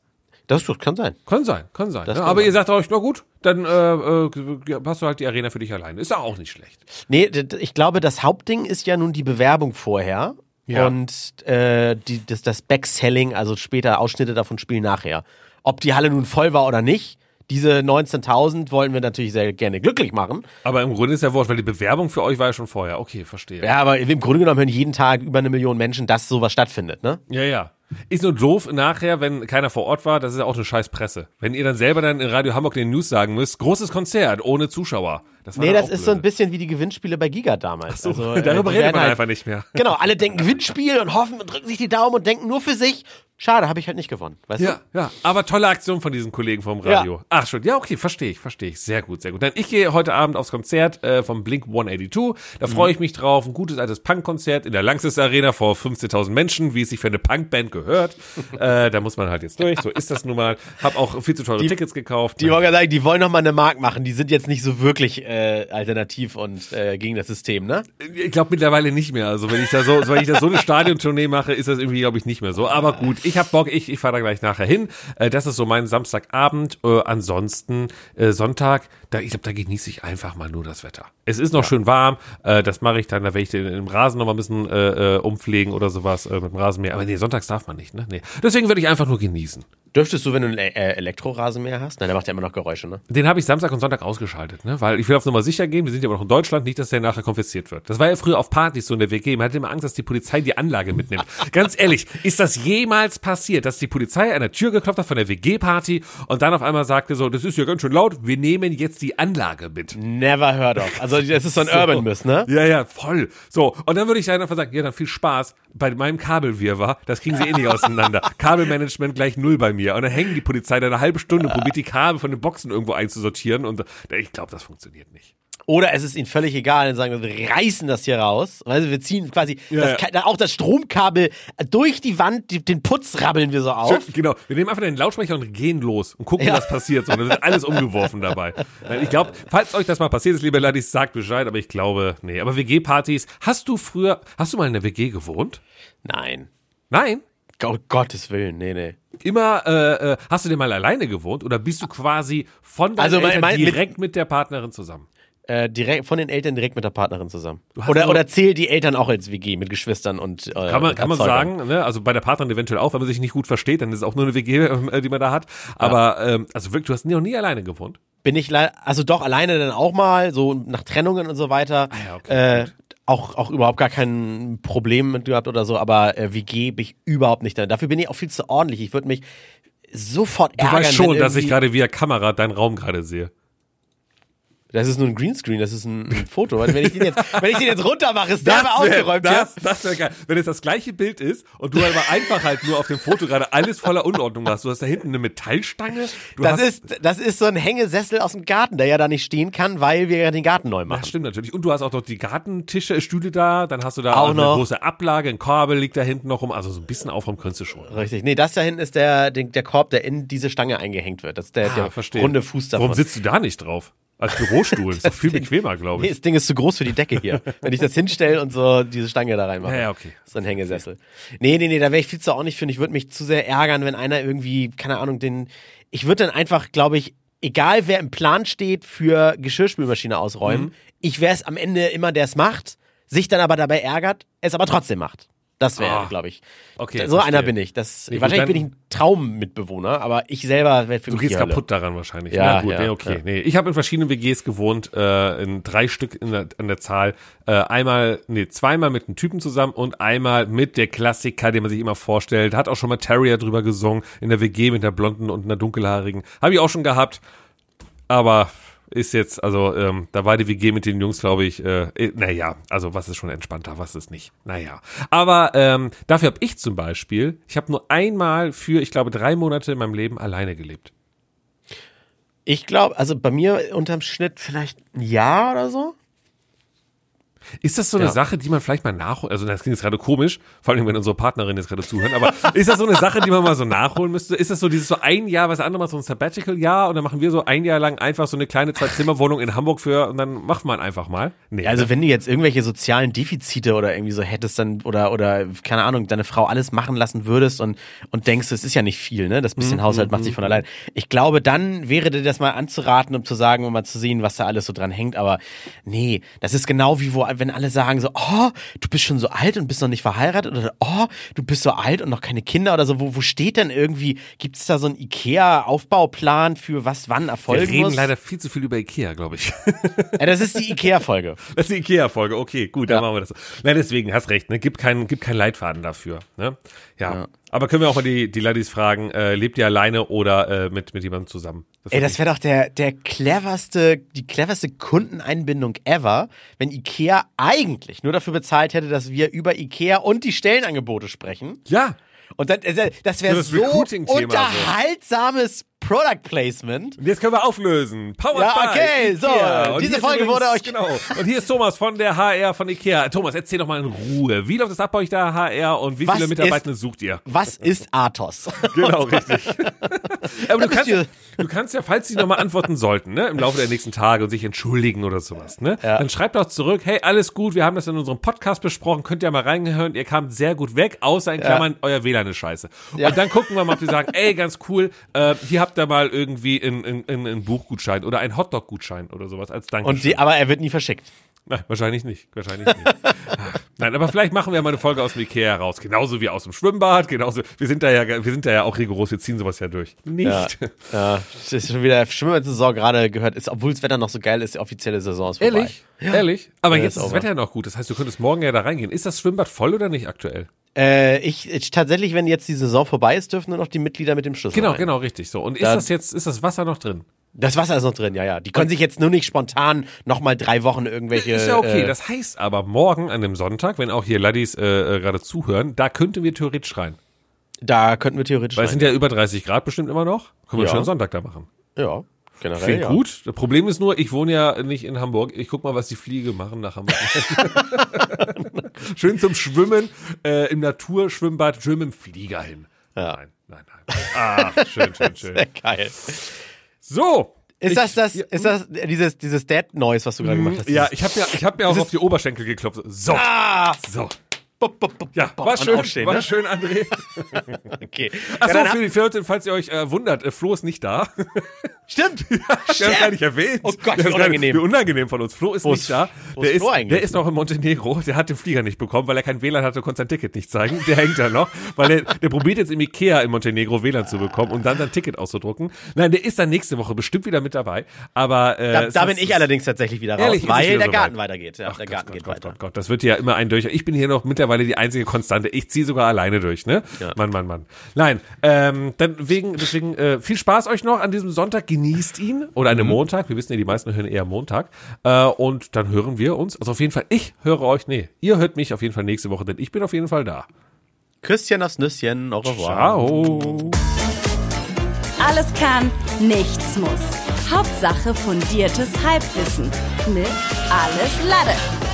Das kann sein. Kann sein, kann sein. Ne? kann Aber sein. ihr sagt euch, na gut, dann äh, äh, hast du halt die Arena für dich alleine. Ist ja auch nicht schlecht. Nee, ich glaube, das Hauptding ist ja nun die Bewerbung vorher. Ja. Und äh, die, das, das Backselling, also später Ausschnitte davon spielen nachher. Ob die Halle nun voll war oder nicht, diese 19.000 wollen wir natürlich sehr gerne glücklich machen. Aber im Grunde ist ja Wort, weil die Bewerbung für euch war ja schon vorher. Okay, verstehe. Ja, aber im Grunde genommen hören jeden Tag über eine Million Menschen, dass sowas stattfindet, ne? Ja, ja. Ist nur doof nachher, wenn keiner vor Ort war, das ist ja auch eine scheiß Presse. Wenn ihr dann selber dann in Radio Hamburg den News sagen müsst, großes Konzert ohne Zuschauer. Das war Nee, das ist so ein bisschen wie die Gewinnspiele bei Giga damals. So, also, äh, darüber redet man halt- einfach nicht mehr. Genau, alle denken Gewinnspiel und hoffen und drücken sich die Daumen und denken nur für sich. Schade, habe ich halt nicht gewonnen. Weißt Ja, ja, aber tolle Aktion von diesen Kollegen vom Radio. Ach schon, ja, okay, verstehe ich, verstehe ich. Sehr gut, sehr gut. Dann ich gehe heute Abend aufs Konzert äh, vom Blink 182. Da Mhm. freue ich mich drauf. Ein gutes altes Punk-Konzert in der Lanxess Arena vor 15.000 Menschen, wie es sich für eine Punkband gehört. äh, da muss man halt jetzt durch. So ist das nun mal. Hab auch viel zu teure Tickets gekauft. Die wollen ja sagen, die wollen noch mal eine Mark machen. Die sind jetzt nicht so wirklich äh, alternativ und äh, gegen das System, ne? Ich glaube mittlerweile nicht mehr. Also wenn ich da so, wenn ich da so eine Stadiontournee mache, ist das irgendwie, glaube ich, nicht mehr so. Aber gut, ich habe Bock, ich, ich fahre da gleich nachher hin. Äh, das ist so mein Samstagabend. Äh, ansonsten äh, Sonntag, da, ich glaube, da genieße ich einfach mal nur das Wetter. Es ist noch schön warm. Äh, das mache ich dann, da werde ich den im Rasen noch mal ein bisschen äh, äh, umpflegen oder sowas äh, mit dem Rasenmäher. Aber nee, sonntags darf man nicht, ne? Nee. Deswegen würde ich einfach nur genießen. Dürftest du, wenn du einen äh, Elektrorasenmäher hast? Nein, der macht ja immer noch Geräusche, ne? Den habe ich Samstag und Sonntag ausgeschaltet, ne? Weil ich will auf Nummer sicher gehen, wir sind ja aber noch in Deutschland, nicht, dass der nachher konfisziert wird. Das war ja früher auf Partys so in der WG. Man hatte immer Angst, dass die Polizei die Anlage mitnimmt. Ganz ehrlich, ist das jemals passiert, dass die Polizei an der Tür geklopft hat von der WG-Party und dann auf einmal sagte so, das ist ja ganz schön laut, wir nehmen jetzt die Anlage mit. Never heard of. Also das ist so ein Urban Myth, ne? Ja, ja, voll. So, und dann würde ich dann einfach sagen, ja, dann viel Spaß bei meinem Kabelwirrwarr. Das kriegen sie eh nicht auseinander. Kabelmanagement gleich null bei mir. Und dann hängen die Polizei da eine halbe Stunde, und probiert die Kabel von den Boxen irgendwo einzusortieren. Und ich glaube, das funktioniert nicht. Oder es ist ihnen völlig egal und sagen, wir reißen das hier raus. Also wir ziehen quasi Ja, das, ja. Auch das Stromkabel durch die Wand, die, den Putz rabbeln wir so auf. Schön, genau. Wir nehmen einfach den Lautsprecher und gehen los und gucken, Ja. was passiert. So, und dann wird alles umgeworfen dabei. Ich glaube, falls euch das mal passiert ist, liebe Ladis, sagt Bescheid. Aber ich glaube, nee. Aber WG-Partys, hast du früher, hast du mal in der WG gewohnt? Nein. Nein? Oh, Gottes Willen, nee, nee. Immer, äh, äh, hast du denn mal alleine gewohnt oder bist du quasi von deinen Also mein- mein- mit- direkt mit der Partnerin zusammen? Äh, direkt von den Eltern direkt mit der Partnerin zusammen. Oder, so- oder zählt die Eltern auch als WG mit Geschwistern und äh, Kann man, kann man sagen, ne? also bei der Partnerin eventuell auch, wenn man sich nicht gut versteht, dann ist es auch nur eine WG, äh, die man da hat. Aber ähm, also wirklich, du hast nie, noch nie alleine gewohnt. Bin ich leider, also doch alleine dann auch mal, so nach Trennungen und so weiter. Ah ja, okay, äh, auch, auch überhaupt gar kein Problem mit gehabt oder so, aber äh, WG bin ich überhaupt nicht da. Dafür bin ich auch viel zu ordentlich. Ich würde mich sofort Du ärgern. weißt schon, dass ich gerade via Kamera deinen Raum gerade sehe. Das ist nur ein Greenscreen, das ist ein, ein Foto. Wenn ich den jetzt, wenn ich den jetzt runter mache, ist der aber wär- aufgeräumt. das, ja? das wäre geil. Wenn es das gleiche Bild ist und du aber einfach halt nur auf dem Foto gerade alles voller Unordnung hast. Du hast da hinten eine Metallstange. Du Das ist, das ist so ein Hängesessel aus dem Garten, der ja da nicht stehen kann, weil wir ja den Garten neu machen. Das stimmt natürlich. Und du hast auch noch die Gartentische, Stühle da. Dann hast du da Auch eine noch. große Ablage. Ein Kabel liegt da hinten noch rum. Also so ein bisschen aufräumen könntest du schon. Richtig. Nee, das da hinten ist der, der, der Korb, der in diese Stange eingehängt wird. Das ist der, Ah, der runde Fuß davon. Warum sitzt du da nicht drauf? Als Bürostuhl. ist doch viel bequemer, glaube Nee, ich. das Ding ist zu groß für die Decke hier. Wenn ich das hinstelle und so diese Stange da reinmache. Ja, ja, okay. So ein Hängesessel. Nee, nee, nee, da wäre ich viel zu auch nicht für. Ich würde mich zu sehr ärgern, wenn einer irgendwie, keine Ahnung, den. Ich würde dann einfach, glaube ich, egal wer im Plan steht für Geschirrspülmaschine ausräumen, Mhm. ich wäre es am Ende immer, der es macht, sich dann aber dabei ärgert, es aber trotzdem macht. Das wäre, Ah, glaube ich. okay, so einer bin ich. Das, Nee, gut, wahrscheinlich dann- bin ich ein Traummitbewohner, aber ich selber wäre für Du mich gehst die Hölle. kaputt daran wahrscheinlich. Ja, Na gut, ja, nee, okay. ja. Nee. Ich habe in verschiedenen WGs gewohnt, äh, in drei Stück in der, an der Zahl. Äh, einmal, nee, zweimal mit einem Typen zusammen und einmal mit der Klassiker, den man sich immer vorstellt. Hat auch schon mal Terrier drüber gesungen, in der WG mit einer blonden und einer dunkelhaarigen. Habe ich auch schon gehabt. Aber ist jetzt, also ähm, da war die WG mit den Jungs, glaube ich, äh, äh, naja, also was ist schon entspannter, was ist nicht. Naja. Aber ähm, dafür habe ich zum Beispiel, ich habe nur einmal für, ich glaube, drei Monate in meinem Leben alleine gelebt. Ich glaube, also bei mir unterm Schnitt vielleicht ein Jahr oder so. Ist das so eine Ja. Sache, die man vielleicht mal nachholen, also das klingt jetzt gerade komisch, vor allem wenn unsere Partnerin jetzt gerade zuhören, aber ist das so eine Sache, die man mal so nachholen müsste? Ist das so dieses so ein Jahr, was andere mal so ein Sabbatical-Jahr und dann machen wir so ein Jahr lang einfach so eine kleine Zwei-Zimmer-Wohnung in Hamburg für und dann macht man einfach mal? Nee. Also wenn du jetzt irgendwelche sozialen Defizite oder irgendwie so hättest dann oder oder keine Ahnung, deine Frau alles machen lassen würdest und und denkst, es ist ja nicht viel, ne? Das Mhm, bisschen Haushalt macht sich von allein. Ich glaube, dann wäre dir das mal anzuraten, um zu sagen, um mal zu sehen, was da alles so dran hängt, aber nee, das ist genau wie wo wenn alle sagen so, oh, du bist schon so alt und bist noch nicht verheiratet oder oh, du bist so alt und noch keine Kinder oder so, wo wo steht denn irgendwie gibt's da so einen IKEA Aufbauplan für was wann wir erfolgen reden muss? leider viel zu viel über Ikea, glaube ich. ja, das ist die IKEA Folge. Das ist die Ikea-Folge, okay, gut, dann Ja. machen wir das so. Na, deswegen, hast recht, ne? Gibt keinen gibt keinen Leitfaden dafür. Ne? Ja. Ja. Aber können wir auch mal die, die Ladies fragen, äh, lebt ihr alleine oder äh, mit, mit jemandem zusammen? Ey, das wäre doch der, der cleverste, die cleverste Kundeneinbindung ever, wenn Ikea eigentlich nur dafür bezahlt hätte, dass wir über Ikea und die Stellenangebote sprechen. ja, Und dann, äh, das wäre So das so Recruiting-Thema so. unterhaltsames Product Placement. Und jetzt können wir auflösen. Powered Ja, okay, so, diese ist Folge wurde euch- Genau. Und hier ist Thomas von der HR von Ikea. Thomas, erzähl doch mal in Ruhe. Wie läuft es ab bei euch da HR und wie Was viele ist- Mitarbeitende sucht ihr? Was ist Athos? Genau, richtig. Aber du kannst, ja, ihr- du kannst ja, falls sie nochmal antworten sollten, ne, im Laufe der nächsten Tage und sich entschuldigen oder sowas, ne, Ja. dann schreibt doch zurück, hey, alles gut, wir haben das in unserem Podcast besprochen, könnt ihr mal reingehören, ihr kamt sehr gut weg, außer in Klammern, euer WLAN ist scheiße. Ja. Und dann gucken wir mal, ob die sagen, ey, ganz cool, äh, hier habt ihr mal irgendwie einen in, in, in Buchgutschein oder einen Hotdog-Gutschein oder sowas als Dank. Und die, aber er wird nie verschickt. Nein, wahrscheinlich nicht. Wahrscheinlich nicht. Nein, aber vielleicht machen wir mal eine Folge aus dem Ikea heraus. Genauso wie aus dem Schwimmbad, genauso. Wir sind da ja, wir sind da ja auch rigoros, wir ziehen sowas ja durch. Nicht. Ja, ja, das ist schon wieder Schwimmersaison gerade gehört, ist, obwohl das Wetter noch so geil ist, die offizielle Saison ist vorbei. Ehrlich? Ehrlich? Aber Ja, jetzt ist das. Wetter ja noch gut. Das heißt, du könntest morgen ja da reingehen. Ist das Schwimmbad voll oder nicht aktuell? Äh, ich, ich tatsächlich, wenn jetzt die Saison vorbei ist, dürfen nur noch die Mitglieder mit dem Schlüssel Genau, rein. genau, richtig so. Und ist Da- das jetzt, ist das Wasser noch drin? Das Wasser ist noch drin, ja, ja. Die können sich jetzt nur nicht spontan nochmal drei Wochen irgendwelche. Ist ja okay. Äh, Das heißt aber morgen an dem Sonntag, wenn auch hier Laddies äh, äh, gerade zuhören, da könnten wir theoretisch rein. da könnten wir theoretisch. Weil es rein. sind ja über 30 Grad bestimmt immer noch. Können wir Ja. schon Sonntag da machen. ja, generell. Klingt ja. gut. Das Problem ist nur, ich wohne ja nicht in Hamburg. Ich guck mal, was die Fliege machen nach Hamburg. Schön zum Schwimmen äh, im Naturschwimmbad, schön mit dem Flieger hin. Ja. Nein, nein, nein. Ah, schön, schön, schön. Sehr geil. So. Ist ich, das das, Ja, ist das dieses, dieses Dead Noise, was du gerade gemacht hast? ja, ich habe ja, ich hab mir auch auf die Oberschenkel geklopft. So. Ah! So. Bup, bup, bup, Ja, war schön, aufstehen, war ne? schön, André. Okay. Achso, ja, für die Leute, falls ihr euch äh, wundert, äh, Flo ist nicht da. Stimmt. Wir haben gar nicht erwähnt. Oh Gott, wie unangenehm. Wie unangenehm von uns. Flo ist Wo nicht ist- da. Der ist ist, Flo eigentlich? der ist noch in Montenegro. Der hat den Flieger nicht bekommen, weil er kein WLAN hatte und konnte sein Ticket nicht zeigen. Der hängt da noch, weil er, der probiert jetzt im Ikea in Montenegro WLAN zu bekommen und dann sein Ticket auszudrucken. Nein, der ist dann nächste Woche bestimmt wieder mit dabei. Aber äh, Da, da ist- bin ich allerdings tatsächlich wieder raus, Ehrlich, ist weil der soweit? Garten weitergeht. Ja, Ach der Gott, Garten Gott, geht Gott, weiter. Gott, Gott, das wird ja immer ein durch. Ich bin hier noch mittlerweile die einzige Konstante. Ich ziehe sogar alleine durch, ne? Ja. Mann, Mann, Mann. Nein, ähm, dann wegen, deswegen äh, viel Spaß euch noch an diesem Sonntag. Genießt ihn oder an einem Montag. Wir wissen ja, die meisten hören eher Montag. Äh, und dann hören wir uns. Also auf jeden Fall, ich höre euch. Nee, ihr hört mich auf jeden Fall nächste Woche, denn ich bin auf jeden Fall da. Küsschen aufs Nüsschen. Au revoir. Ciao. Alles kann, nichts muss. Hauptsache fundiertes Halbwissen mit Alles Lade.